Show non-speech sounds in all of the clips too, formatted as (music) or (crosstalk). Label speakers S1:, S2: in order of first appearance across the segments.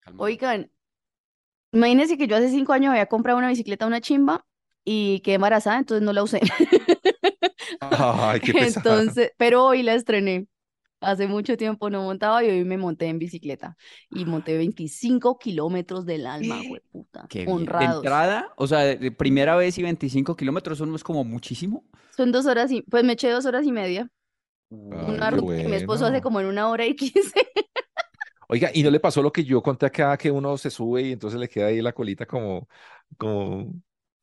S1: Calmado.
S2: Oigan, imagínense que yo hace cinco años había comprado una bicicleta, una chimba, y quedé embarazada, entonces no la usé. (laughs)
S3: Ay, qué pesada.
S2: Entonces, pero hoy la estrené. Hace mucho tiempo no montaba y hoy me monté en bicicleta. Y monté 25 kilómetros del alma, (gasps) puta.
S1: Qué bien. De
S2: Honrados.
S1: entrada, o sea, de- primera vez y 25 kilómetros, eso no es como muchísimo.
S2: Son dos horas y, pues me eché dos horas y media.
S3: Ay,
S2: Una
S3: qué
S2: ruta que mi esposo hace
S3: bueno.
S2: como en una hora y quince.
S3: Oiga, ¿y no le pasó lo que yo conté acá, que uno se sube y entonces le queda ahí la colita como, como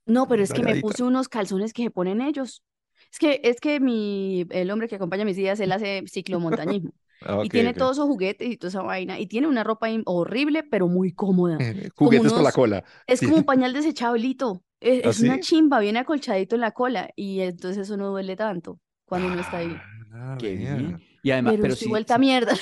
S2: No, pero es que me puse unos calzones que se ponen ellos. Es que, es que mi, el hombre que acompaña a mis días, él hace ciclomontañismo. (laughs)
S3: Ah,
S2: Y
S3: ok,
S2: tiene
S3: ok.
S2: todos esos juguetes y toda esa vaina. Y tiene una ropa horrible, pero muy cómoda. (laughs) Como
S3: Juguetes por la cola.
S2: es
S3: Sí.
S2: como un (laughs) pañal desechablito. Es,
S3: ¿Ah,
S2: es una
S3: sí?
S2: chimba, viene acolchadito en la cola. Y entonces eso no duele tanto cuando uno está ahí.
S3: Ah,
S1: Qué bien. Y además,
S2: Pero
S1: pero
S2: estoy
S1: sí,
S2: vuelta mierda.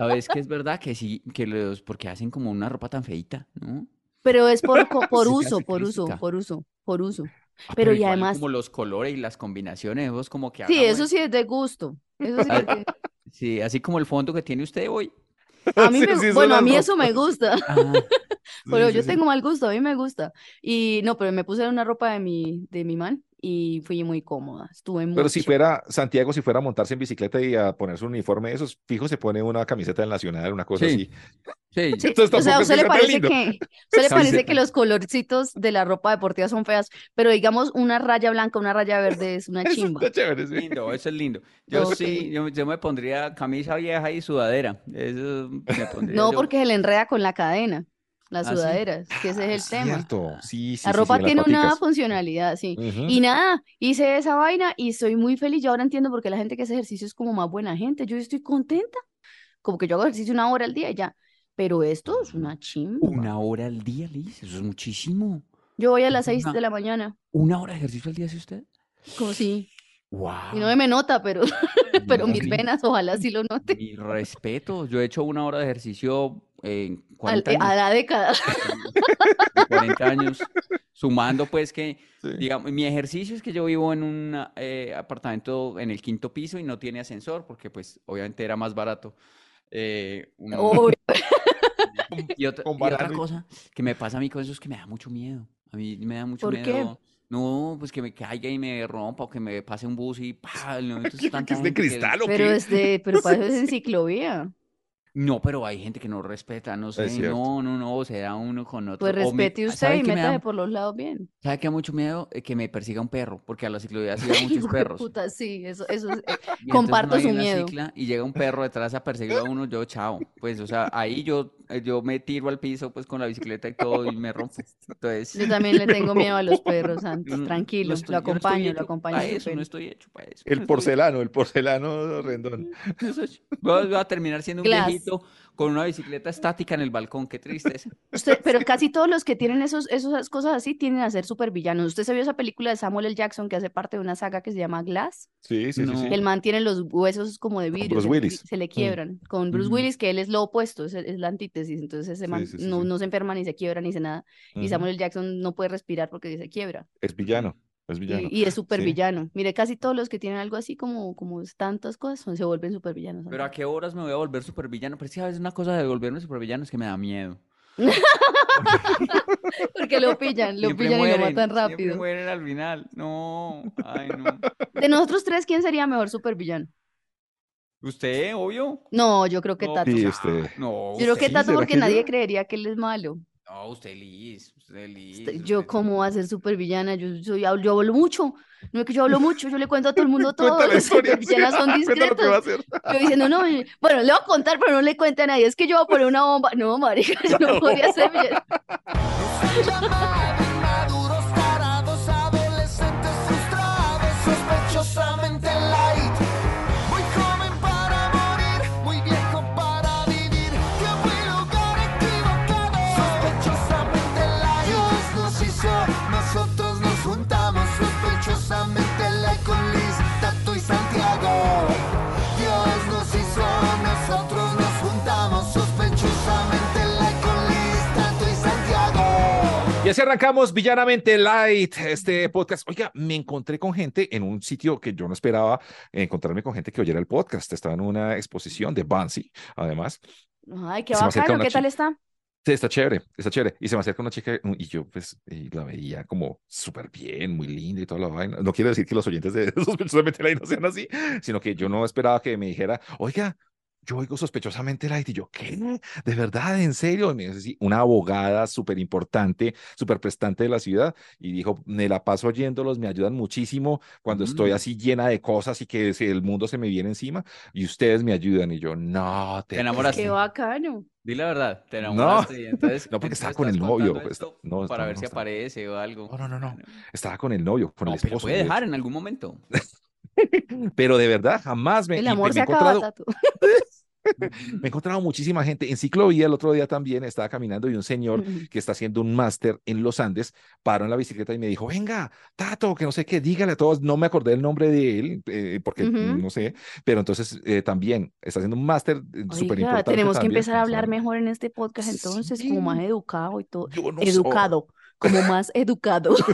S1: Sabes que es verdad que sí, que los, porque hacen como una ropa tan feita, ¿no?
S2: Pero es por, (laughs) por uso, por uso, por uso, por uso.
S1: Ah,
S2: Pero y además,
S1: como los colores y las combinaciones, vos como que
S2: sí, eso sí es de gusto. Eso sí, porque (laughs)
S1: Sí, así como el fondo que tiene usted hoy.
S2: a (laughs) mí
S3: Sí,
S2: me,
S3: sí, son
S2: bueno, a mí eso me gusta.
S1: Ah,
S2: Pero
S3: Sí,
S2: yo tengo mal gusto, a mí me gusta. Y no, pero me puse una ropa de mi, de mi man y fui muy cómoda. Estuve muy
S3: Pero si fuera Santiago, si fuera a montarse en bicicleta y a ponerse un uniforme de esos, fijo, se pone una camiseta del Nacional, una cosa
S1: Sí.
S3: así.
S1: sí, (laughs)
S2: Sí,
S3: Entonces
S2: o sea, a usted le parece
S3: lindo.
S2: que, a usted le parece que los colorcitos de la ropa deportiva son feas, pero digamos una raya blanca, una raya verde es una (laughs)
S3: Eso
S2: chimba.
S3: está chévere, sí.
S1: lindo, eso es lindo. (laughs) Yo sí, yo, yo me pondría camisa vieja y sudadera. Eso me pondría
S2: No,
S1: yo.
S2: porque se le enreda con la cadena, las
S1: ¿Ah, sí?
S2: sudaderas, que ese es el tema.
S3: Cierto, sí, sí,
S2: La
S3: sí,
S2: ropa
S3: sí,
S2: tiene una
S3: paticas.
S2: funcionalidad, sí. Y nada, hice esa vaina y estoy muy feliz. Yo ahora entiendo por qué la gente que hace ejercicio es como más buena gente. Yo estoy contenta. Como que yo hago ejercicio una hora al día y ya. Pero esto es una chimba.
S1: Una hora al día, Liz, eso es muchísimo.
S2: Yo voy a las
S1: Eso es
S2: 6
S1: una-
S2: de la mañana.
S1: ¿Una hora de ejercicio al día hace usted?
S2: Como si.
S1: ¡Wow!
S2: Y no me nota, pero, (laughs) pero mis
S1: sí.
S2: venas ojalá sí lo noten.
S1: Mi respeto. Yo he hecho una hora de ejercicio en
S2: Al-
S1: 40
S2: a
S1: años.
S2: la década. (laughs)
S1: de 40 años, sumando pues que,
S3: Sí.
S1: digamos, mi ejercicio es que yo vivo en un eh, apartamento en el quinto piso y no tiene ascensor porque pues obviamente era más barato. Eh, (laughs) (laughs) y otra, y cosa que me pasa a mí con eso es que me da mucho miedo. A mí me da mucho
S2: ¿Por qué?
S1: miedo. No, pues que me caiga y me rompa o que me pase un bus y ¡pah! No, entonces
S3: ¿Qué-
S1: tanta
S3: qué es de
S1: que-
S3: cristal o
S2: pero
S3: qué?
S2: es de, pero para eso es en ciclovía.
S1: No, pero hay gente que no respeta, no sé, no, no, no, se da uno con otro.
S2: Pues
S1: me-
S2: respete usted
S1: ¿sabe
S2: y
S1: me
S2: métase por los lados bien.
S1: ¿Sabe qué da mucho miedo? Eh, que me persiga un perro, porque a la ciclovía sí (laughs) muchos perros.
S2: puta, sí, eso, eso es, eh, comparto su miedo.
S1: cicla y llega un perro detrás a perseguirlo a uno, yo chao. Pues, o sea, ahí yo, yo me tiro al piso pues con la bicicleta y todo y me rompo. (laughs) Entonces,
S2: Yo también le tengo miedo a los perros, (laughs) Santos.
S1: no
S2: Tranquilo,
S1: estoy-
S2: lo acompaño, lo acompaño
S1: pa'
S2: en su
S1: eso, no estoy hecho para eso.
S3: El porcelano, el porcelano (laughs) rendón.
S1: Voy a, voy a terminar siendo un
S2: Glass.
S1: viejito con una bicicleta estática en el balcón, qué tristeza. (laughs)
S2: Usted, pero casi todos los que tienen esos, esas cosas así tienden a ser supervillanos. ¿Usted se vio esa película de Samuel L. Jackson que hace parte de una saga que se llama Glass?
S3: Sí, sí, sí,
S1: No.
S3: sí.
S2: El man tiene los huesos como de vidrio,
S3: Bruce
S2: se, le-
S3: Willis.
S2: se le
S3: Mm.
S2: quiebran. Con Bruce. Willis, que él es lo opuesto, es, es la antítesis. Entonces ese man
S3: sí, sí,
S2: no,
S3: sí.
S2: no se enferma ni se quiebra ni dice nada. Y. Samuel L. Jackson no puede respirar porque se quiebra.
S3: Es villano, es villano.
S2: Y, y es
S3: Sí.
S2: supervillano. Mire, casi todos los que tienen algo así como, como tantas cosas son- se vuelven supervillanos.
S1: Pero a qué horas me voy a volver supervillano. Pero que a veces una cosa de volverme supervillano es que me da miedo. (laughs)
S2: Porque lo pillan, lo
S1: Siempre
S2: pillan y lo matan
S1: siempre
S2: rápido.
S1: mueren al final. No, ay no.
S2: De nosotros tres, ¿quién sería mejor supervillano?
S1: ¿Usted, obvio?
S2: No, yo creo que
S1: No,
S2: Tato.
S3: Sí,
S1: pues,
S3: usted.
S1: No,
S2: Yo creo que
S3: Sí,
S2: Tato
S3: ¿será
S2: porque
S3: que
S2: nadie
S3: yo?
S2: creería que él es malo.
S1: No, usted Liz, usted Liz.
S2: Este, Yo,
S1: usted-
S2: ¿cómo voy a ser supervillana? Yo soy, yo hablo mucho. No es que yo hablo mucho, yo le cuento a todo el mundo (laughs) todo. (laughs)
S3: Historia.
S2: supervillanas son (laughs)
S3: Cuenta lo que va a
S2: discretas.
S3: hacer.
S2: Yo diciendo, no, y- bueno, le voy a contar, pero no le cuente a nadie. Es que yo voy a poner una bomba. No, marica, yo no podría ser villana.
S4: Y
S3: así arrancamos Villanamente Light, este podcast. Oiga, me encontré con gente en un sitio que yo no esperaba encontrarme con gente que oyera el podcast. Estaba en una exposición de Bansi, además.
S2: Ay, qué bacano, ¿qué tal está?
S3: Sí, está chévere, está chévere. Y se me acerca una chica y yo pues y la veía como súper bien, muy linda y toda la vaina. No quiero decir que los oyentes de (laughs) Sospechosamente Light no sean así, sino que yo no esperaba que me dijera, oiga, yo oigo sospechosamente Light. Y yo, ¿qué? ¿De verdad? ¿En serio? Y me dice, sí, una abogada súper importante, súper prestante de la ciudad. Y dijo, me la paso oyéndolos, me ayudan muchísimo cuando estoy
S1: Mm.
S3: así llena de cosas y que el mundo se me viene encima. Y ustedes me ayudan. Y yo, no, te
S1: Te enamoraste.
S2: Qué bacano.
S1: Di la verdad, te
S3: No.
S1: enamoraste y entonces, (laughs)
S3: No, porque estaba con el novio,
S1: contando
S3: está- no,
S1: para
S3: no,
S1: ver
S3: no,
S1: si
S3: estaba-
S1: aparece o algo.
S3: No, no, no, no. Estaba con el novio, con
S1: No,
S3: el
S1: pero
S3: esposo.
S1: puede
S3: de
S1: dejar en algún momento. (laughs)
S3: Pero de verdad, jamás me,
S2: El amor
S3: me
S2: se
S3: he
S2: acaba,
S3: encontrado,
S2: Tato. (laughs)
S3: me he encontrado muchísima gente. En ciclovía el otro día también estaba caminando y un señor que está haciendo un máster en los Andes paró en la bicicleta y me dijo, venga, Tato, que no sé qué, dígale a todos, no me acordé el nombre de él, eh, porque no sé, pero entonces eh, también está haciendo un máster eh, súper importante.
S2: tenemos que
S3: también,
S2: empezar a hablar mejor en este podcast entonces, como más educado y todo.
S3: Yo no soy-
S2: Educado, como más educado. (laughs)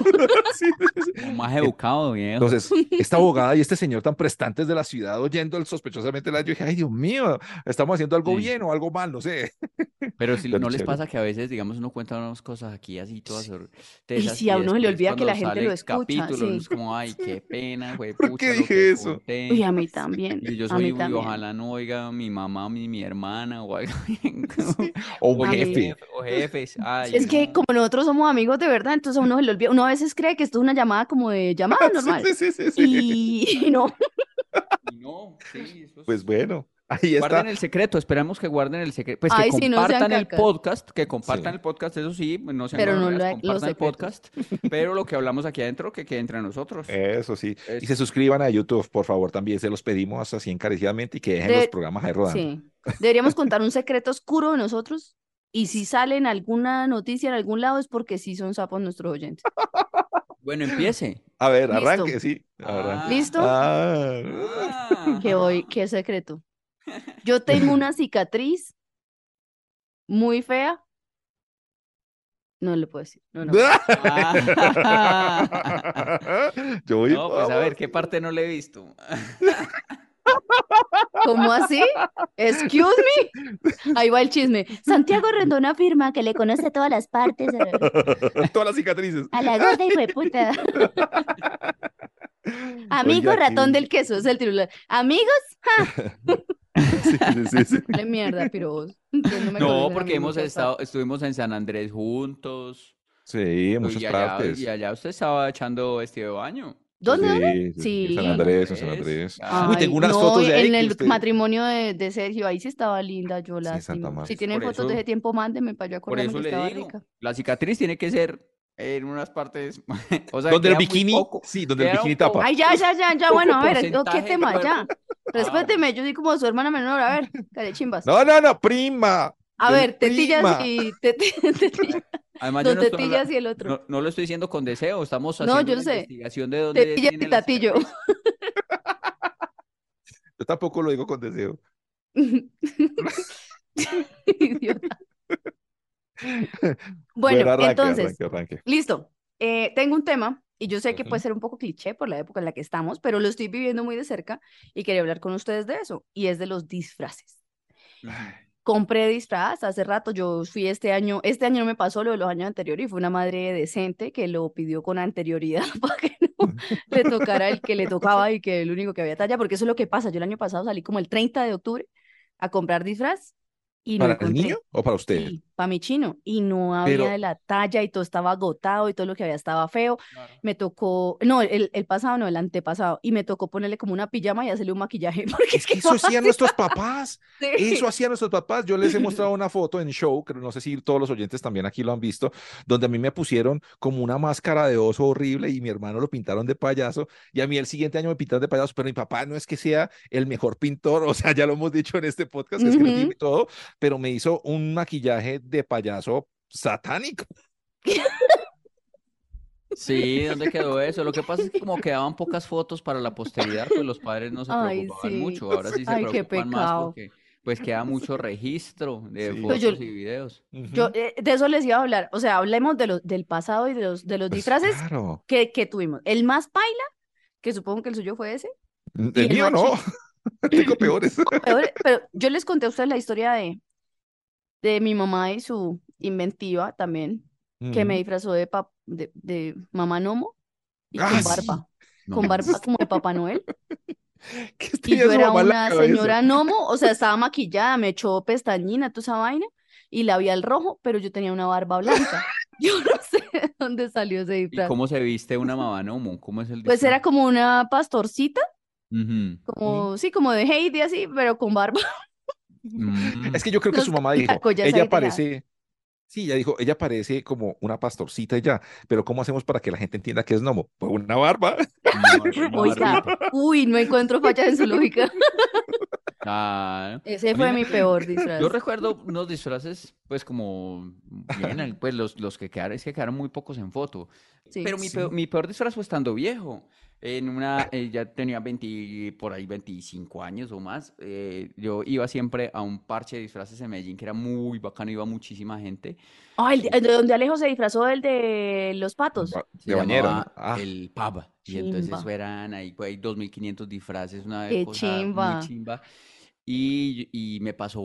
S3: Sí, sí, sí.
S1: Como más educado, viejo.
S3: Entonces, esta abogada y este señor tan prestantes de la ciudad oyendo el sospechosamente la yo dije, ay Dios mío, estamos haciendo algo
S1: Sí.
S3: bien o algo mal, no sé.
S1: Pero si
S3: Pero
S1: no les pasa que a veces, digamos, uno cuenta unas cosas aquí así todas
S2: Y si a uno se le olvida que la gente lo escucha,
S1: capítulo, es como, ay, qué (laughs) pena, güey,
S3: ¿Por qué dije eso?
S1: conté.
S2: Uy, a mí también.
S1: Y yo
S2: a mí
S1: soy, uy,
S2: también.
S1: ojalá no oiga mi mamá, mi, mi hermana o algo. (laughs)
S3: O
S1: o
S3: jefe.
S1: o jefes. Ay,
S2: Es que como nosotros somos amigos de verdad, entonces a uno se le olvida. Uno a veces cree que esto es una llamada como de llamada (laughs) normal.
S3: Sí, sí, sí, sí, (laughs) sí.
S2: Y no.
S1: Y no, sí, eso es-
S3: Pues bueno, ahí está.
S1: Guarden el secreto, esperamos que guarden el secreto. Pues que
S2: no
S1: compartan el podcast, que compartan
S3: Sí.
S1: el podcast, eso sí, no sean
S2: Pero no los
S1: compartan el podcast, pero lo que hablamos aquí adentro, que quede entre nosotros.
S3: Eso sí. Y se suscriban a YouTube, por favor, también se los pedimos así encarecidamente y que dejen
S2: De-
S3: los programas ahí rodando.
S2: Sí. Deberíamos contar un secreto oscuro de nosotros. Y si sale en alguna noticia en algún lado es porque sí son sapos nuestros oyentes. (laughs)
S1: Bueno, empiece.
S3: A ver,
S2: Listo.
S3: arranque, sí. arranque.
S1: Ah.
S2: ¿Listo?
S3: Ah.
S1: Ah.
S2: Que hoy, qué secreto. Yo tengo una (laughs) cicatriz muy fea. No le puedo decir. No, no. (laughs)
S3: Yo voy,
S1: No, pues a ver. ¿qué parte no le he visto?
S2: ¿Cómo así? Excuse me. Ahí va el chisme. Santiago Rendón afirma que le conoce todas las partes a, (laughs)
S3: Todas las cicatrices.
S2: a la gorda y puta. (laughs) Amigo
S3: Oiga,
S2: ratón del queso, es el titular. Amigos, (laughs)
S3: Sí, sí, sí, sí.
S2: de mierda, pero vos. no me
S1: No, porque hemos estado, estuvimos en San Andrés juntos.
S3: Sí, en muchas
S1: y allá,
S3: partes.
S1: y allá usted estaba echando vestido de baño.
S2: ¿Dónde? dónde?
S3: Sí, sí, sí,
S2: Sí.
S3: San Andrés, en San
S1: Andrés. Ah.
S3: Uy,
S2: Ay,
S3: tengo unas
S2: no,
S3: fotos de ahí
S2: en el
S3: usted-
S2: matrimonio de, de Sergio, ahí sí estaba linda, yo
S3: Sí. Santa Marta.
S2: Si tienen
S1: Por
S2: fotos de
S1: eso-
S2: ese tiempo, mándenme para yo
S1: Por
S2: acordarme
S1: eso
S2: que
S1: le
S2: estaba
S1: digo,
S2: rica.
S1: la cicatriz tiene que ser en unas partes, (laughs) o sea,
S3: Donde el bikini,
S1: poco.
S3: sí, donde el bikini tapa.
S2: Ay, ya, ya, ya, ya, bueno, a ver, ¿no? ¿qué tema? Ya.
S1: cuerpo.
S2: Respéteme, yo soy como su hermana menor, a ver, chimbas.
S3: No, no, no, prima.
S2: A ver, tetillas
S3: prima.
S2: y teti- (laughs) tetillas,
S1: Además, yo
S2: don
S1: no,
S2: tetillas y el otro.
S1: no, no lo estoy diciendo con deseo, estamos
S2: No,
S1: haciendo
S2: yo
S1: una
S2: sé.
S1: investigación de dónde
S2: Tetillas y tatillo. (laughs)
S3: Yo tampoco lo digo con deseo.
S2: Idiota. (laughs) Bueno,
S3: arranque,
S2: entonces,
S3: arranque, arranque.
S2: listo. Eh, tengo un tema y yo sé que puede ser un poco cliché por la época en la que estamos, pero lo estoy viviendo muy de cerca y quería hablar con ustedes de eso, y es de los disfraces. Compré disfraz hace rato, yo fui este año, este año no me pasó lo de los años anteriores y fue una madre decente que lo pidió con anterioridad (laughs) para que no le tocara el que le tocaba y que el único que había talla, porque eso es lo que pasa. Yo el año pasado salí como el 30 de octubre a comprar disfraz y no
S3: ¿Para el niño o para usted?
S2: Para mi chino. Y no había
S3: Pero-
S2: de la talla y todo estaba agotado y todo lo que había estaba feo.
S1: Claro.
S2: Me tocó, no, el, el pasado no, el antepasado. Y me tocó ponerle como una pijama y hacerle un maquillaje. (laughs) Porque
S3: Es que eso (laughs) hacían nuestros papás. (laughs)
S2: Sí.
S3: Eso hacían nuestros papás. Yo les he mostrado una foto en show, que no sé si todos los oyentes también aquí lo han visto, donde a mí me pusieron como una máscara de oso horrible y mi hermano lo pintaron de payaso y a mí el siguiente año me pintaron de payaso, pero mi papá no es que sea el mejor pintor, o sea, ya lo hemos dicho en este podcast, que es creativo y todo, pero me hizo un maquillaje de payaso satánico.
S1: Sí, ¿dónde quedó eso? Lo que pasa es que como quedaban pocas fotos para la posteridad, pues los padres no se
S2: Ay,
S1: preocupaban
S2: sí.
S1: mucho. Ahora sí se
S2: Ay,
S1: preocupan más porque pues queda mucho registro de
S3: Sí.
S1: fotos
S2: Pues yo-
S1: y videos.
S2: Yo eh, de eso les iba a hablar. O sea, hablemos de los, del pasado y de los, de los
S3: Pues
S2: disfraces
S3: claro.
S2: que, que tuvimos. El más paila, que supongo que el suyo fue ese.
S3: El
S2: el
S3: mío no. (laughs) Tengo peores. (laughs)
S2: Peor- pero yo les conté a ustedes la historia de de mi mamá y su inventiva también, que me disfrazó de, pap- de, de mamá Nomo y
S3: Ah,
S2: con barba, con barba como de Papá Noel. (laughs)
S3: ¿Qué
S2: Y yo era una señora (laughs) Nomo, o sea, estaba maquillada, me echó pestañina, toda esa vaina, y labial rojo, pero yo tenía una barba blanca. (laughs) Yo no sé de dónde salió ese
S1: ¿Y
S2: disfraz.
S1: cómo se viste una mamá Nomo? ¿Cómo es el
S2: Pues era como una pastorcita, como, sí, como de Heidi así, pero con barba.
S1: Mm.
S3: Es que yo creo que su mamá dijo, ella parece, sí, ella dijo, ella parece como una pastorcita ya, pero ¿cómo hacemos para que la gente entienda que es gnomo? Pues una barba. (laughs)
S1: Una una
S2: uy, no encuentro fallas en su lógica. Ese
S1: mí
S2: fue mi peor disfraz.
S1: Yo recuerdo unos disfraces, pues como bien, pues los, los que quedaron, es que quedaron muy pocos en foto.
S2: Sí.
S1: Pero mi,
S3: Sí.
S1: peor, mi peor disfraz fue estando viejo. En una, eh, ya tenía 20, por ahí 25 años o más. eh, yo iba siempre a un parche de disfraces en Medellín que era muy bacano, iba muchísima gente.
S2: Ah, el de, el de donde Alejo se disfrazó el de los patos.
S3: Ba- De bañero, Ah,
S1: el pub. Y entonces
S2: Chimba.
S1: eran ahí, pues, ahí 2.500 disfraces, una
S2: Qué
S1: cosa
S2: chimba.
S1: muy chimba. Y, y me pasó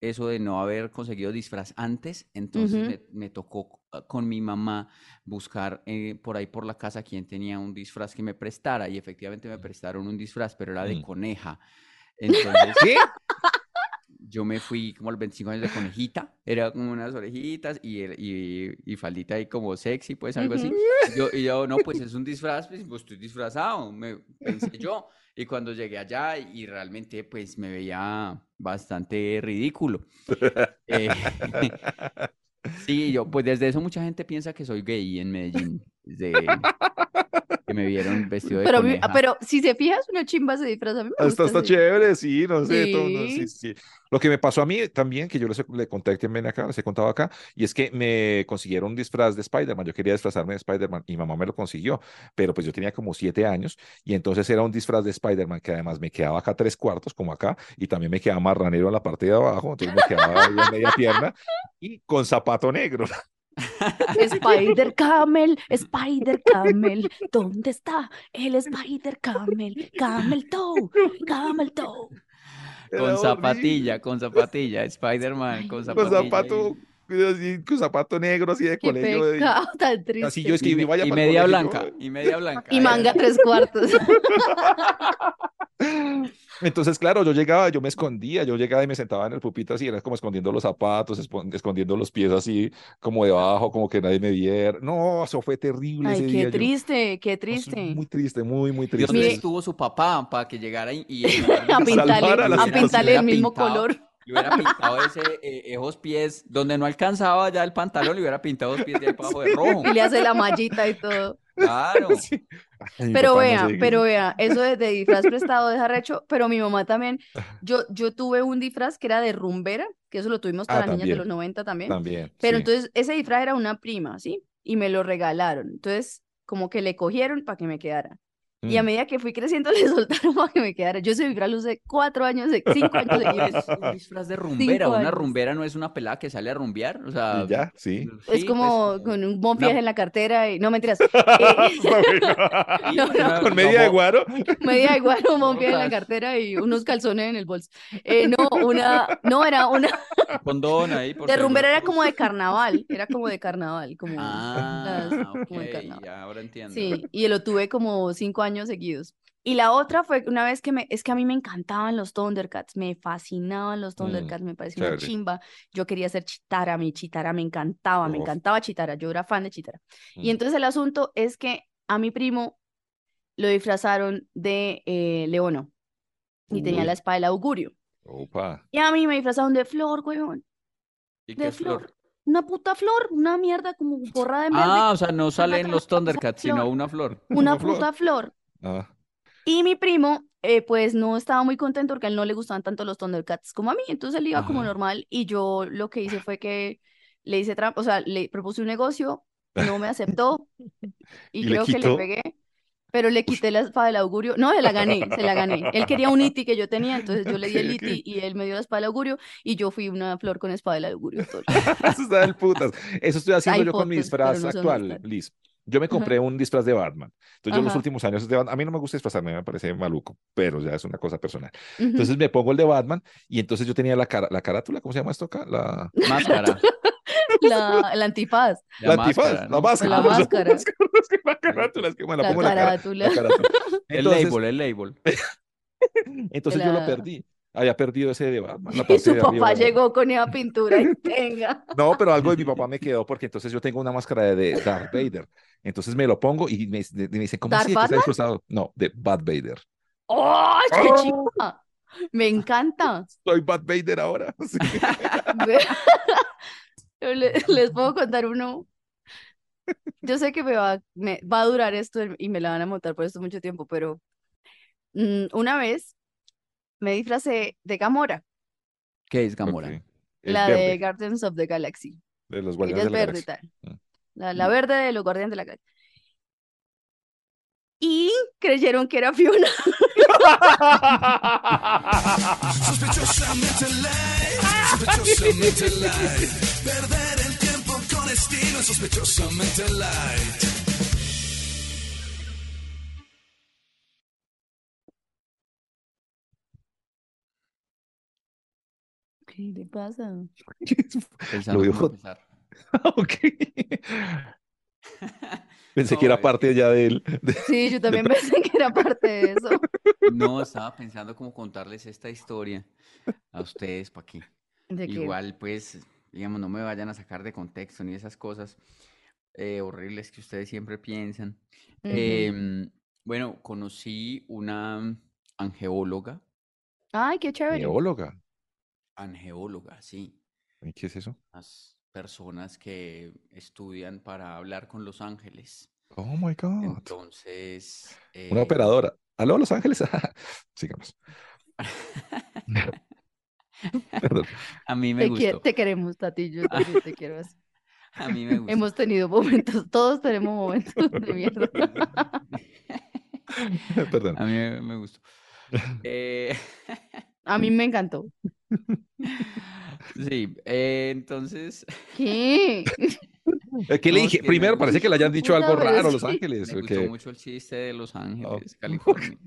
S1: eso de no haber conseguido disfraz antes, entonces me, me tocó con mi mamá buscar eh, por ahí por la casa quien tenía un disfraz que me prestara y efectivamente me prestaron un disfraz, pero era de
S3: Mm.
S1: coneja. Entonces (laughs)
S3: ¿Qué?
S1: Yo me fui como a los 25 años de conejita, era como unas orejitas y, el- y, y faldita ahí como sexy, pues algo así. Yo, y yo, no, pues es un disfraz, pues, pues estoy disfrazado, me pensé (laughs) yo. Y cuando llegué allá y realmente pues me veía bastante ridículo. Eh, (laughs) sí, yo, pues desde eso mucha gente piensa que soy gay en Medellín, desde que me vieron vestido de
S2: Pero,
S1: coneja.
S2: pero si se fijas, una chimba ese disfraz a mí me
S3: Está,
S2: gusta
S3: está
S2: ese.
S3: chévere, sí, no sé, todo, no, sí,
S2: Sí.
S3: sí. Lo que me pasó a mí también, que yo les, le conté también acá, les he contado acá, y es que me consiguieron un disfraz de Spider-Man. Yo quería disfrazarme de Spider-Man y mamá me lo consiguió, pero pues yo tenía como siete años y entonces era un disfraz de Spider-Man que además me quedaba acá tres cuartos, como acá, y también me quedaba marranero en la parte de abajo, entonces me quedaba media pierna y con zapato negro.
S2: Spider Camel, Spider Camel, ¿dónde está el Spider Camel? Camel Toe, Camel Toe.
S1: Con zapatilla, con zapatilla, Spider-Man, con
S3: Con
S1: zapatilla.
S3: zapato, así, con zapato negro así de
S2: Qué
S3: colegio. de-
S2: pecado (laughs) tan triste.
S3: Así yo es que
S1: Y,
S3: vaya
S1: y media
S3: colegio,
S1: blanca,
S3: yo-
S1: y media (laughs) blanca.
S2: Y
S1: era.
S2: manga tres cuartos. (laughs)
S3: Entonces, claro, yo llegaba, yo me escondía, yo llegaba y me sentaba en el pupito así, era como escondiendo los zapatos, escondiendo los pies así, como debajo, como que nadie me viera. No, eso fue terrible
S2: Ay,
S3: ese
S2: qué
S3: día. yo-
S2: triste, qué triste.
S3: muy triste, muy, muy
S1: ¿Y
S3: triste.
S2: Mire-
S1: estuvo su papá para que llegara y, y
S2: A pintarle el mismo color.
S1: Le hubiera pintado ese, eh, esos pies, donde no alcanzaba ya el pantalón, le hubiera pintado los pies de ahí para abajo de rojo.
S2: Y le hace la mallita y todo.
S1: Claro. (laughs)
S3: Sí. Ay, mi
S2: Pero
S3: no
S2: vea,
S3: sé.
S2: pero vea, eso de, de disfraz prestado deja recho, pero mi mamá también, yo, yo tuve un disfraz que era de rumbera, que eso lo tuvimos para
S3: Ah,
S2: niñas de los 90 también,
S3: También.
S2: pero
S3: sí.
S2: entonces ese disfraz era una prima, ¿sí? Y me lo regalaron, entonces como que le cogieron para que me quedara. Y a
S3: Mm.
S2: medida que fui creciendo (laughs) le soltaron para que me quedara. Yo disfraz lo usé cuatro años, de- cinco años seguidos.
S1: Es un disfraz de rumbera. Una rumbera no es una pelada que sale a rumbear. O sea,
S3: Y ya, sí.
S2: Es
S1: sí,
S2: como
S1: pues,
S2: con un bonfiaje
S1: una-
S2: en la cartera y no mentiras. (laughs) Eh, (laughs) no, no.
S3: Con media de guaro.
S2: media igual un bonfiaje en la cartera y unos calzones en el bolso. Eh, no, una, no era una
S1: Condón ahí. por
S2: de rumbera era como de carnaval, era como de carnaval, como
S1: Ah,
S2: las-
S1: ok,
S2: como de carnaval.
S1: ya, ahora entiendo.
S2: Sí, y lo tuve como cinco años seguidos. Y la otra fue una vez que me, es que a mí me encantaban los Thundercats, me fascinaban los Thundercats, me parecía una chimba. Yo quería ser Chitara, mi Chitara me encantaba, me encantaba Chitara, yo era fan de Chitara. Y
S3: Mm.
S2: entonces el asunto es que a mi primo lo disfrazaron de eh, Leono y tenía la espada del augurio.
S3: Opa.
S2: Y a mí me disfrazaron de flor, huevón,
S1: ¿Y
S2: de
S1: qué
S2: flor? Una puta flor, una mierda como borrada de verde.
S1: Ah, o sea, no salen los
S2: flor.
S1: Thundercats, sino una flor.
S2: una puta flor.
S3: Ah,
S2: Y mi primo, eh, pues no estaba muy contento porque a él no le gustaban tanto los Thundercats como a mí, entonces él iba como normal y yo lo que hice fue que le hice trampa, o sea, le propuse un negocio, no me aceptó (laughs) y,
S3: ¿Y le
S2: creo que le pegué, pero le quité la espada del augurio, no, se la gané, se la gané. Él (laughs) quería un iti que yo tenía, entonces yo le di el iti y él me dio la espada del augurio y yo fui una flor con espada del augurio. (laughs)
S3: Eso está del putas. Eso estoy haciendo
S2: Hay
S3: yo con mi
S2: fotos,
S3: disfraz
S2: no
S3: actual. Liz. Yo me
S2: Ajá.
S3: compré un disfraz de Batman. Entonces yo los
S2: Ajá.
S3: últimos años de Batman, a mí no me gusta disfrazarme, me parece maluco, pero ya es una cosa personal.
S2: Ujú.
S3: Entonces me pongo el de Batman y entonces yo tenía la, cara, la carátula, ¿cómo se llama esto acá? La,
S1: Máscara. (laughs)
S2: La, el antifaz,
S3: la antifaz,
S1: máscara,
S3: la
S1: ¿no?
S3: máscara.
S2: La máscara.
S3: es (laughs) que la carátula, es que me la
S2: la
S3: pongo la
S2: carátula.
S3: la carátula. (laughs)
S1: El label, el label. (laughs)
S3: entonces yo lo
S2: La-
S3: perdí. Había perdido ese de Batman. la
S2: Y su
S3: de
S2: papá
S3: arriba.
S2: llegó con esa pintura y tenga.
S3: No, pero algo de mi papá me quedó porque entonces yo tengo una máscara de, de Darth Vader. Entonces me lo pongo y me, me dicen, ¿cómo
S2: ¿Darth
S3: así? ¿De qué está disfrazado? No, de Bad Vader.
S2: ¡Oh, qué
S3: ¡Oh!
S2: chiva! Me encanta.
S3: Soy Bad Vader ahora. Sí.
S2: Ve- Yo le- (laughs) les puedo contar uno. Yo sé que me va, me va a durar esto y me la van a montar por esto mucho tiempo, pero mm, una vez me disfracé de Gamora,
S1: ¿Qué es Gamora?
S3: Ok. Es
S2: la de
S3: verde,
S2: Guardians of the Galaxy.
S3: de los Guardianes
S2: es
S3: de la
S2: verde y
S3: Galaxia.
S2: tal.
S3: Mm.
S2: La, la verde de los Guardianes de la Galaxia. Y creyeron que era Fiona. (laughs)
S5: Sospechosamente sospechosamente light. Perder el tiempo con estilo, sospechosamente light.
S2: ¿Qué le pasa?
S1: Pensando
S3: Lo dijo.
S1: empezar. (laughs)
S3: Ok. Pensé
S1: No,
S3: que era
S1: es
S3: parte ya de-
S2: Sí, yo también pensé que era parte de eso.
S1: No, estaba pensando cómo contarles esta historia a ustedes para
S2: De
S1: igual, pues, digamos, no me vayan a sacar de contexto ni esas cosas eh, horribles que ustedes siempre piensan. Em, bueno, conocí una angeóloga,
S2: Ay, qué chévere.
S3: Geóloga.
S1: angeóloga, sí,
S3: ¿Y ¿Qué es eso?
S1: las personas que estudian para hablar con los ángeles.
S3: Oh my God.
S1: Entonces,
S3: Una
S1: eh,
S3: operadora. ¿Aló, Los Ángeles? (laughs) Sigamos. (laughs) (laughs) Perdón.
S1: a mí me
S2: Te, quie-
S1: gustó,
S2: te queremos, Tati, yo (laughs) también te quiero así.
S1: a mí me gustó.
S2: Hemos tenido momentos, todos tenemos momentos de mierda. (laughs)
S3: Perdón.
S1: A mí me, gustó. Eh,
S2: A mí me encantó.
S1: sí, eh, entonces
S2: ¿Qué?
S3: ¿Qué le
S1: No,
S3: dije?
S1: me
S3: Primero, parece que le hayan dicho algo raro a Los Ángeles.
S1: me gustó mucho el chiste de Los Ángeles,
S3: ok.
S1: California.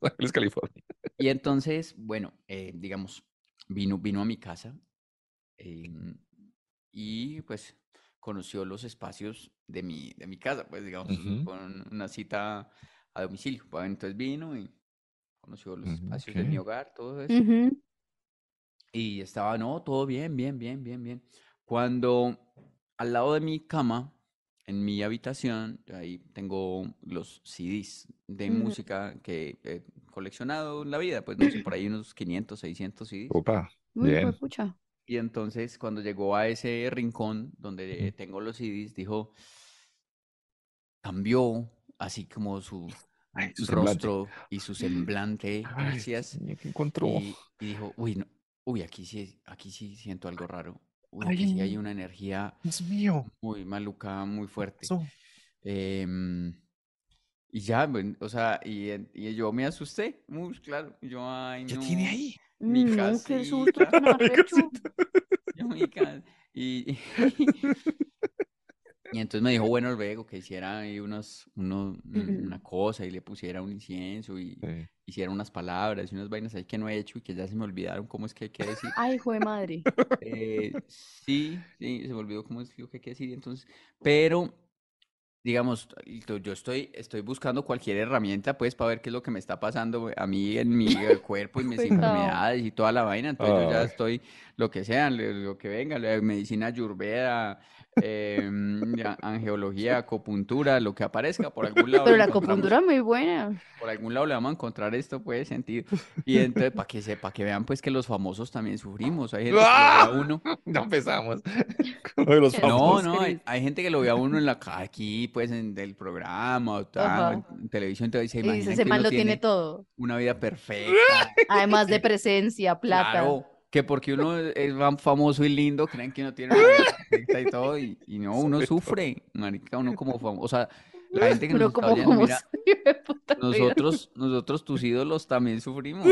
S3: Los Ángeles, California.
S1: Y entonces, bueno, eh, digamos, vino, vino a mi casa em, y pues conoció los espacios de mi, de mi casa, pues digamos,
S3: Ujú.
S1: con una cita a domicilio. pues, Entonces vino y conoció los espacios de mi hogar, todo eso.
S2: Ujú.
S1: Y estaba, no, todo bien, bien, bien, bien, bien. Cuando al lado de mi cama, en mi habitación, ahí tengo los CDs de
S2: Ujú.
S1: música que he coleccionado en la vida, pues no sé, por ahí unos 500, 600 CDs.
S3: Opa,
S2: Uy,
S3: bien.
S2: pucha.
S1: Y entonces cuando llegó a ese rincón donde tengo los CDs, dijo, cambió así como su
S3: Ay, su semblante.
S1: rostro y su semblante,
S3: Ay,
S1: gracias.
S3: ¿qué encontró?
S1: Y, y dijo, uy, no, uy, aquí sí, aquí sí siento algo raro. Uy, aquí sí hay
S3: Ay.
S1: una energía
S3: Dios mío.
S1: muy maluca, muy fuerte. Em, y ya, o sea, y, y yo me asusté, muy claro. Yo, ay,
S3: ¿Qué
S1: no,
S3: tiene ahí?
S1: mi
S2: No, qué susto (laughs)
S1: casita,
S3: Mi
S2: arrecho.
S1: yo, mi ca- Y, (laughs) y entonces me dijo, bueno, luego que hiciera ahí unos, unos, mm,
S2: Ujú.
S1: una cosa y le pusiera un incienso y
S3: Sí.
S1: hiciera unas palabras y unas vainas ahí que no he hecho y que ya se me olvidaron cómo es que hay que decir.
S2: Ay, hijo de madre.
S1: Eh, sí, sí, se me olvidó cómo es lo que hay que decir. Entonces, pero, digamos, yo estoy, estoy buscando cualquier herramienta, pues, para ver qué es lo que me está pasando a mí en mi (laughs) cuerpo y mis
S2: Pecado.
S1: enfermedades y toda la vaina. Entonces, yo ya estoy, lo que sea, lo, que venga, medicina ayurveda, em, ya, angeología, acupuntura, lo que aparezca, por algún lado
S2: Pero la acupuntura es muy buena.
S1: por algún lado le vamos a encontrar esto, puede sentido. Y entonces, para que sepa, que vean pues que los famosos también sufrimos. Hay gente que lo ve a uno. (laughs)
S3: No empezamos (laughs) con lo de los
S2: No,
S1: No, hay, gente que lo ve a uno en la aquí, pues en del programa o tal,
S2: Ajá.
S1: en televisión, entonces se
S2: Y dice,
S1: imaginan
S2: ese
S1: que
S2: man
S1: uno
S2: lo tiene
S1: tiene
S2: todo.
S1: una vida perfecta. (laughs)
S2: Además de presencia, plata.
S1: Claro, que porque uno es famoso y lindo, creen que uno tiene una y todo, y, y no, (laughs) uno sufre, marica, uno como famoso, o sea, la (laughs) gente que
S2: Uno
S1: nos está
S2: como
S1: oyendo,
S2: famoso, (laughs)
S1: mira. Nosotros, nosotros, tus ídolos, también sufrimos.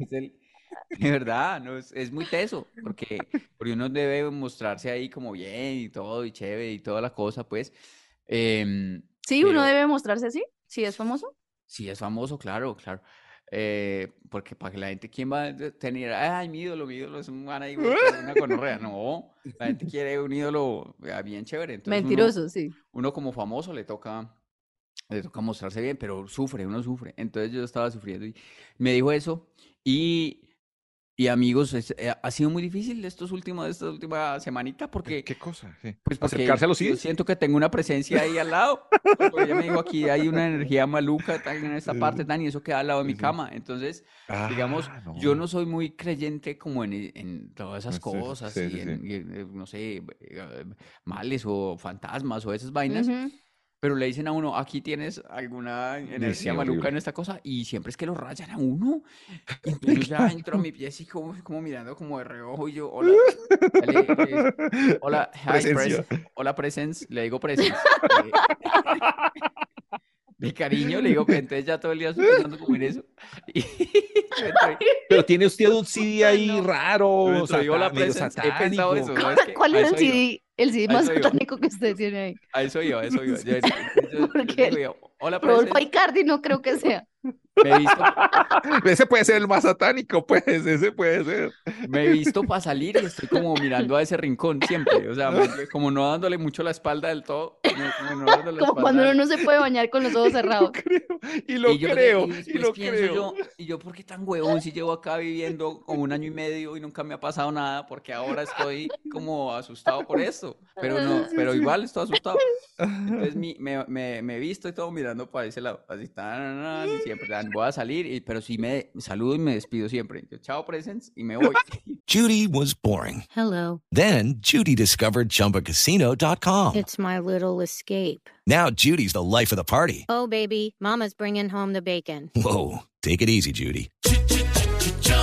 S1: Es el, de verdad, no, es, es muy teso, porque, porque uno debe mostrarse ahí como bien y todo, y chévere y toda la cosa, pues. Em,
S2: Sí, uno
S1: pero-
S2: debe mostrarse así, si es famoso.
S1: Sí, es famoso, claro, claro. Eh, porque para que la gente, ¿quién va a tener? Ay, mi ídolo, mi ídolo es un man ahí, una gonorrea. (laughs) No, la gente quiere un ídolo bien chévere. Entonces uno-
S2: Mentiroso, sí.
S1: Uno, como famoso le toca, le toca mostrarse bien, pero sufre, uno sufre. Entonces yo estaba sufriendo y me dijo eso. Y, y amigos, es- eh, ha sido muy difícil estos últimos, esta última semanita porque...
S3: ¿Qué cosa? Sí.
S1: Pues porque
S3: Acercarse a los
S1: yo
S3: CDs.
S1: siento que tengo una presencia ahí al lado. Porque ella me dijo aquí hay una energía maluca tan en esta parte tan y eso queda al lado de mi cama. Entonces, digamos,
S3: Ah,
S1: yo no soy muy creyente como en, en todas esas
S3: sí,
S1: cosas
S3: sí,
S1: y
S3: sí,
S1: en, y en, eh, no sé, eh, males o fantasmas o esas vainas.
S2: Ujú.
S1: Pero le dicen a uno, aquí tienes alguna energía
S3: sí,
S1: maluca
S3: horrible.
S1: en esta cosa y siempre es que lo rayan a uno. Y (laughs) entonces ya entro a mi pie así como, como mirando como de reojo y yo, hola, dale, eh, hola, hi, pres- hola presence, le digo presence. eh, (laughs) de cariño le digo, pero entonces ya todo el día estoy pensando como en eso. (laughs) Y
S3: Pero tiene usted un CD ahí
S2: No.
S3: raro,
S1: hola,
S3: sata- medio
S1: presence, he pensado eso. ¿sabes qué?
S2: ¿Cuál
S1: A
S2: es el CD, el CD más satánico que usted tiene ahí?
S1: A eso iba, a eso iba. (laughs) Yo, yo- yo- (laughs)
S2: ¿Por
S1: yo hola
S2: Rodolfo
S1: presence,
S2: Icardi no creo que sea.
S1: me he visto
S3: Ese puede ser el más satánico, pues, ese puede ser.
S1: Me he visto para salir y estoy como mirando a ese rincón siempre, o sea, me- como no dándole mucho la espalda del todo, no- como no
S2: cuando uno no se puede bañar con los ojos (laughs) cerrados.
S3: Creo, y lo
S1: y yo de-
S3: creo,
S1: y
S3: lo
S1: pienso
S3: creo.
S1: yo, y yo, ¿por qué tan huevón si llevo acá viviendo como un año y medio y nunca me ha pasado nada? Porque ahora estoy como asustado por esto, pero no, (laughs) pero igual estoy asustado. (laughs) Entonces mi- me, me, me he visto y todo mirando para ese lado, así, tan, tan, siempre, tan, ah, (laughs) voy a salir, y- pero sí me saludo y me despido siempre. Yo, chao, presents, y me voy. (laughs)
S6: Judy was boring.
S7: Hello.
S6: Then Judy discovered ChumbaCasino.com.
S7: It's my little escape.
S6: Now Judy's the life of the party.
S7: Oh, baby, Mama's bringing home the bacon.
S6: Whoa, take it easy, Judy.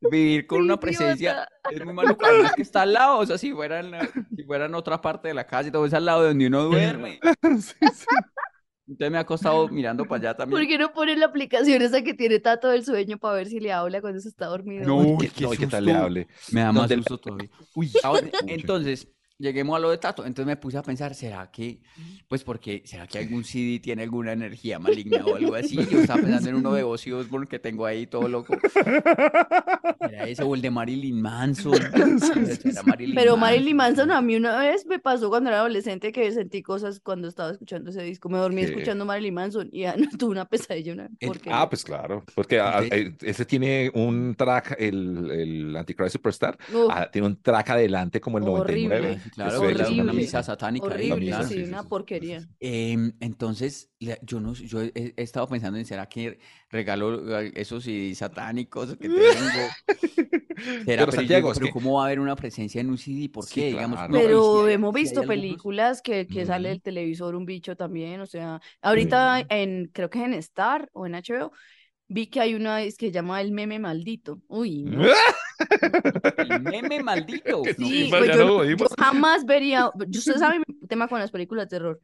S1: Vivir con una
S2: Idiota.
S1: presencia es muy maluco. Además que está al lado, o sea, si fuera en, la- si fuera en otra parte de la casa y todo es al lado de donde uno duerme. (laughs)
S3: Sí, sí.
S1: Entonces me ha costado mirando para allá
S2: ¿Por
S1: también.
S2: qué no pone la aplicación esa que tiene Tato del sueño para ver si le habla cuando se está dormido?
S1: No,
S3: Uy, qué,
S1: qué
S3: no, ¿y qué tal le hable?
S1: Me da más susto todavía.
S3: Uy,
S1: Ahora, entonces, lleguemos a lo de Tato. Entonces me puse a pensar, ¿será que, pues porque, ¿será que algún CD tiene alguna energía maligna o algo así? Yo estaba pensando en uno de Ozzy Osbourne que tengo ahí todo loco. Era ese o el de Marilyn Manson. (laughs) ¿Será Marilyn
S2: Pero Marilyn Manson a mí una vez me pasó cuando era adolescente que sentí cosas cuando estaba escuchando ese disco. Me dormí
S3: ¿Qué?
S2: escuchando Marilyn Manson y ya no (laughs) tuve una pesadilla. Una.
S3: Ah, pues claro, porque eh, ese tiene un track, el, el Antichrist Superstar, ah, tiene un track adelante como el
S2: Horrible.
S3: 99. (laughs)
S1: Claro,
S3: es
S1: era una
S2: horrible.
S1: misa satánica. ahí,
S2: horrible,
S1: claro.
S2: sí,
S3: sí, sí,
S2: una porquería.
S1: Em, entonces, yo no yo he, he estado pensando en, ¿será que regalo eh, esos CD satánicos que (laughs) tengo? ¿Será?
S3: Pero
S1: Pero,
S3: Santiago,
S1: ¿pero
S3: que-
S1: cómo va a haber una presencia en un CD? ¿Por
S3: Sí,
S1: qué? Digamos,
S3: claro.
S1: no, y si
S2: Pero hemos visto
S1: algunos-
S2: películas que, que sale
S3: Ujú.
S2: el televisor un bicho también, o sea, ahorita en, creo que en Star o en HBO, vi que hay una es que se llama El Meme Maldito. Uy, no. (laughs)
S1: El meme maldito.
S2: Sí,
S3: pues
S2: yo, yo jamás vería, yo- usted sabe mi tema con las películas de terror.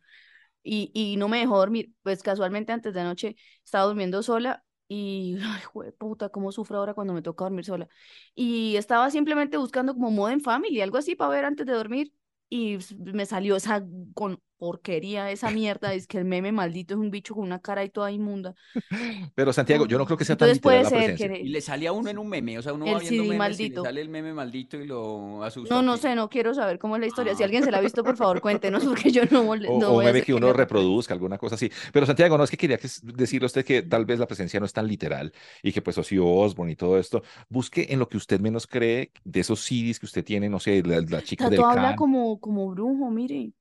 S2: Y, y no me dejó dormir, pues casualmente antes de anoche estaba durmiendo sola y, ay, puta, cómo sufro ahora cuando me toca dormir sola. Y estaba simplemente buscando como Modern Family, algo así para ver antes de dormir. Y me salió esa con porquería, esa mierda, es que el meme maldito es un bicho con una cara y toda inmunda. (laughs)
S3: Pero Santiago, yo no creo que sea tan literal la presencia.
S1: Y
S2: que...
S1: le sale a uno en un meme, o sea, uno va
S2: El
S1: viendo
S2: CD
S1: memes y le
S2: maldito.
S1: sale el meme maldito y lo asusta.
S2: No,
S1: ¿o
S2: no sé, no quiero saber cómo es la historia. Si
S1: Ah.
S2: alguien se la ha visto, por favor, cuéntenos, (laughs) porque yo no,
S3: O,
S2: no
S3: o meme que uno
S2: reproduzca.
S3: alguna cosa así. Pero Santiago, no es que quería que decirle a usted que tal vez la presencia no es tan literal y que pues Ozzy Osbourne y todo esto, busque en lo que usted menos cree de esos CDs que usted tiene, no sé, la, la chica del
S2: Tato habla
S3: can.
S2: como, como brujo, mire.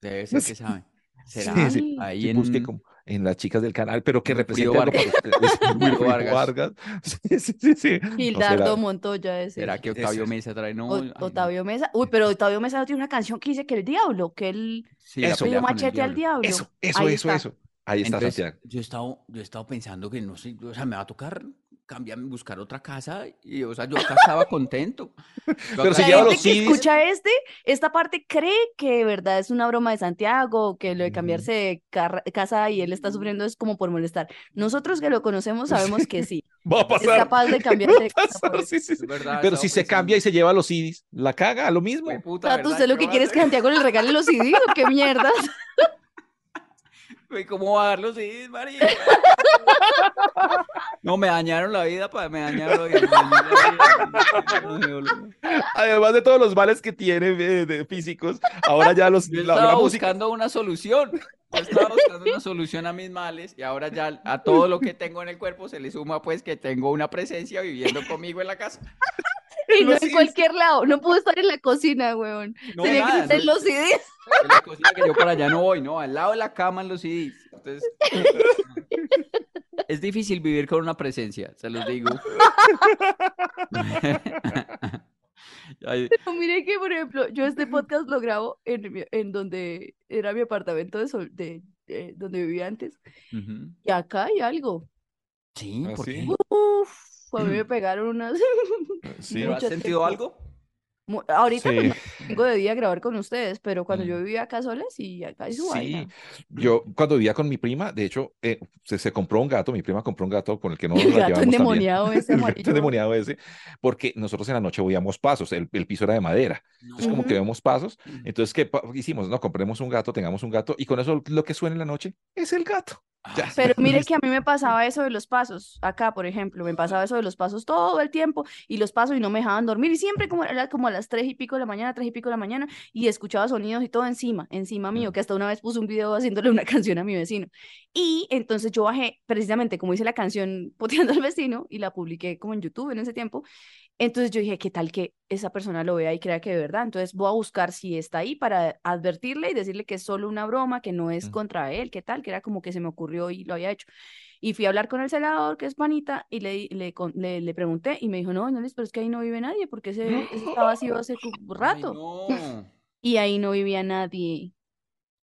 S1: Debe ser que sabe. ¿Será?
S3: Sí, sí.
S1: Ahí en...
S3: busque como en las chicas del canal, pero que ustedes. Wilfrido (laughs)
S1: Vargas.
S3: Vargas. (laughs) Sí, sí, sí, sí. (laughs) ¿No
S2: Gildardo? Montoya ese.
S1: ¿Será que Octavio Mesa trae? No,
S2: O-
S1: ay, no.
S2: Otavio Mesa. Uy, pero Otavio Mesa no tiene una canción que dice que el diablo, que él
S1: Sí,
S3: Eso.
S1: el
S2: machete al
S1: diablo.
S2: diablo.
S3: Eso, eso,
S2: Ahí
S3: eso,
S2: está.
S3: eso. Ahí está
S1: Entonces,
S3: Santiago.
S1: yo he estado, yo he estado pensando que no sé, o sea, me va a tocar cambiar, buscar otra casa y, o sea, yo acá estaba contento. (laughs) Yo
S3: Pero
S2: La
S3: lleva los
S2: gente que
S3: CDs.
S2: escucha este, esta parte cree que de verdad es una broma de Santiago, que lo de cambiarse de casa y él está sufriendo es como por molestar. Nosotros que lo conocemos sabemos que sí, (laughs)
S3: Va a
S2: es
S3: pasar.
S2: capaz de (laughs) cambiarse de
S3: Va a
S2: casa
S3: pasar, sí, sí, sí.
S1: Es verdad,
S3: Pero si se cambia y
S1: pensando,
S3: se lleva los CDs, la caga, lo mismo.
S1: "Jue puta,
S2: Tato. ¿usted lo
S1: ¿Qué
S2: que quiere es que? Santiago le regale los CD o qué mierda?
S1: ¿Cómo va a dar los CDs, María? No, me dañaron la vida, pa, me dañaron la vida.
S3: Además de todos los males que tiene eh, de físicos, ahora ya los,
S1: Yo estaba
S3: la
S1: buscando una solución. Yo estaba buscando una solución a mis males y ahora ya a todo lo que tengo en el cuerpo se le suma pues que tengo una presencia viviendo conmigo en la casa.
S2: Y no en
S3: CDs.
S2: cualquier lado, no pudo estar en la cocina, weón.
S1: No,
S2: Tenía
S1: nada,
S2: que estar en los CDs.
S1: Es la cocina que yo para allá no voy, no, al lado de la cama en los CDs. Entonces, es difícil vivir con una presencia, se los digo. (laughs)
S2: No, mire que, por ejemplo, yo este podcast lo grabo en, mi- en donde era mi apartamento de, sol- de, de donde vivía antes. Y acá hay algo.
S1: Sí,
S3: ¿Ah,
S1: ¿por
S3: sí?
S1: qué?
S2: Uf, a mí me pegaron unas.
S3: Sí. (laughs)
S1: ¿Pero has sentido
S2: tiempo.
S1: algo?
S2: Ahorita pues,
S3: Sí.
S2: no vengo de día a grabar con ustedes, pero cuando yo
S3: Mm.
S2: vivía acá sola, sí, acá hay su
S3: Sí,
S2: vaina.
S3: yo cuando vivía con mi prima, de hecho, eh, se, se compró un gato, mi prima compró un gato con el que no nos
S2: El gato
S3: llevamos también.
S2: endemoniado ese
S3: El gato endemoniado ese, porque nosotros en la noche oíamos pasos, el, el piso era de madera, entonces como que vemos pasos, entonces ¿qué hicimos? No, compremos un gato, tengamos un gato, y con eso lo que suena en la noche es el gato. Ya.
S2: Pero (laughs) mire que a mí me pasaba eso de los pasos, acá por ejemplo, me pasaba eso de los pasos todo el tiempo y los pasos y no me dejaban dormir y siempre como era como a las tres y pico de la mañana, tres y pico de la mañana y escuchaba sonidos y todo encima, encima mío,
S3: Mm.
S2: que hasta una vez puse un video haciéndole una (laughs) canción a mi vecino. Y entonces yo bajé precisamente como hice la canción poteando al vecino y la publiqué como en YouTube en ese tiempo. Entonces yo dije, ¿qué tal que esa persona lo vea y crea que de verdad? Entonces voy a buscar si está ahí para advertirle y decirle que es solo una broma, que no es
S3: Mm.
S2: contra él, ¿qué tal? Que era como que se me ocurrió y lo había hecho. Y fui a hablar con el celador, que es panita, y le, le, le, le pregunté y me dijo, no, no, pero es que ahí no vive nadie, porque ese, ese está vacío (gasps) hace
S1: Ay,
S2: rato.
S1: no. (laughs)
S2: Y ahí no vivía nadie.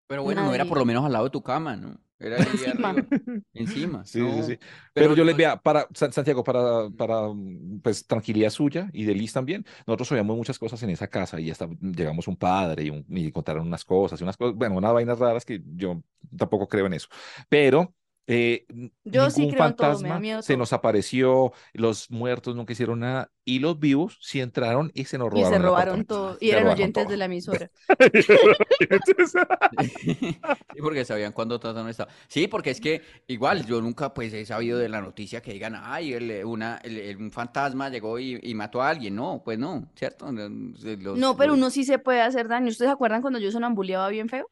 S1: Pero bueno, no era por lo menos al lado de tu cama, ¿no? Era (laughs) ahí
S2: Encima.
S1: arriba, (laughs) encima.
S3: Sí,
S1: no.
S3: sí, sí. Pero, yo les
S1: no-
S3: vea, para San- Santiago, para, para mm, pues tranquilidad suya y de Liz también, nosotros oíamos muchas cosas en esa casa y hasta llegamos un padre y, un- y contaron unas cosas, y unas cosas, bueno, unas vainas raras que yo tampoco creo en eso. Pero eh,
S2: Yo sí
S3: ningún
S2: creo en todo, me da
S3: fantasma
S2: miedo
S3: se
S2: todo.
S3: nos apareció, los muertos nunca hicieron nada y los vivos sí entraron y se nos
S2: Y
S3: robaron
S2: se
S3: el
S2: robaron todo. Y
S3: Se
S2: eran oyentes
S3: todo.
S2: de la emisora. (laughs) (laughs)
S1: Sí, porque sabían cuándo Tata no estaba. Sí, porque es que igual yo nunca pues he sabido de la noticia que digan, ay, el- una, el- el- un fantasma llegó y, y mató a alguien. No, pues no, ¿cierto? Los-
S2: No, pero
S1: los-
S2: uno sí se puede hacer daño. ¿Ustedes se acuerdan cuando yo sonambuleaba bien feo?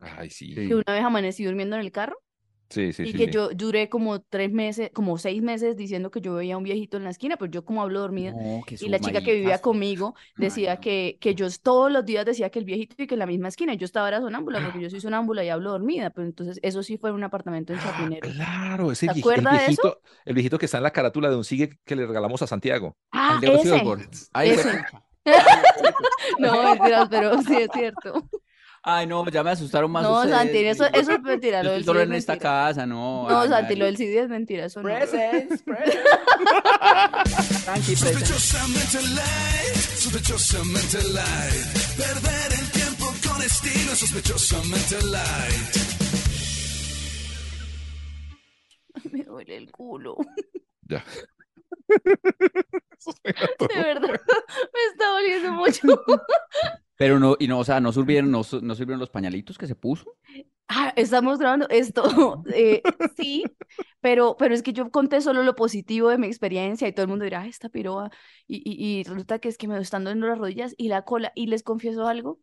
S3: Ay, sí.
S1: Sí.
S2: Que una vez amanecí durmiendo en el carro
S3: Sí, sí,
S2: y
S3: sí,
S2: que yo duré como tres meses, como seis meses diciendo que yo veía a un viejito en la esquina, pero yo como hablo dormida.
S1: No,
S2: Y la chica que vivía conmigo
S1: Ay,
S2: decía
S1: no.
S2: que, que yo todos los días decía que el viejito y que en la misma esquina. Yo estaba era sonámbula porque yo soy (gasps) sonámbula y hablo dormida, pero entonces eso sí fue en un apartamento en
S3: Ah,
S2: Chapinero.
S3: Claro, ese
S2: ¿Se
S3: vieji- el
S2: acuerda de eso?
S3: viejito, el viejito que está en la carátula de un sigue que le regalamos a Santiago.
S2: Ah, ese. (laughs) No, mentiras, pero sí es cierto.
S1: Ay, no, ya me asustaron más
S2: No,
S1: ustedes,
S2: Santi, eso, eso es (laughs) mentira. Lo del
S1: solo
S2: CD
S1: en
S2: es
S1: esta
S2: mentira.
S1: casa, no.
S2: No,
S1: ay,
S2: Santi, lo
S1: Mari.
S2: del CD es mentira. Eso no.
S1: Presents, (laughs) presents. Tranqui, presents.
S5: Sospechosamente light, sospechosamente light. Perder el tiempo con estilo, sospechosamente light.
S2: Me duele el culo.
S3: Ya. (laughs)
S2: De verdad, me está doliendo mucho.
S1: Pero no, y no, o sea, no sirvieron, no, no sirvieron los pañalitos que se puso.
S2: Ah, estamos grabando esto. (laughs) eh, sí, pero, pero es que yo conté solo lo positivo de mi experiencia y todo el mundo dirá, "Ay, esta piroa. Y, y, y resulta que es que me están doliendo las rodillas y la cola. Y les confieso algo.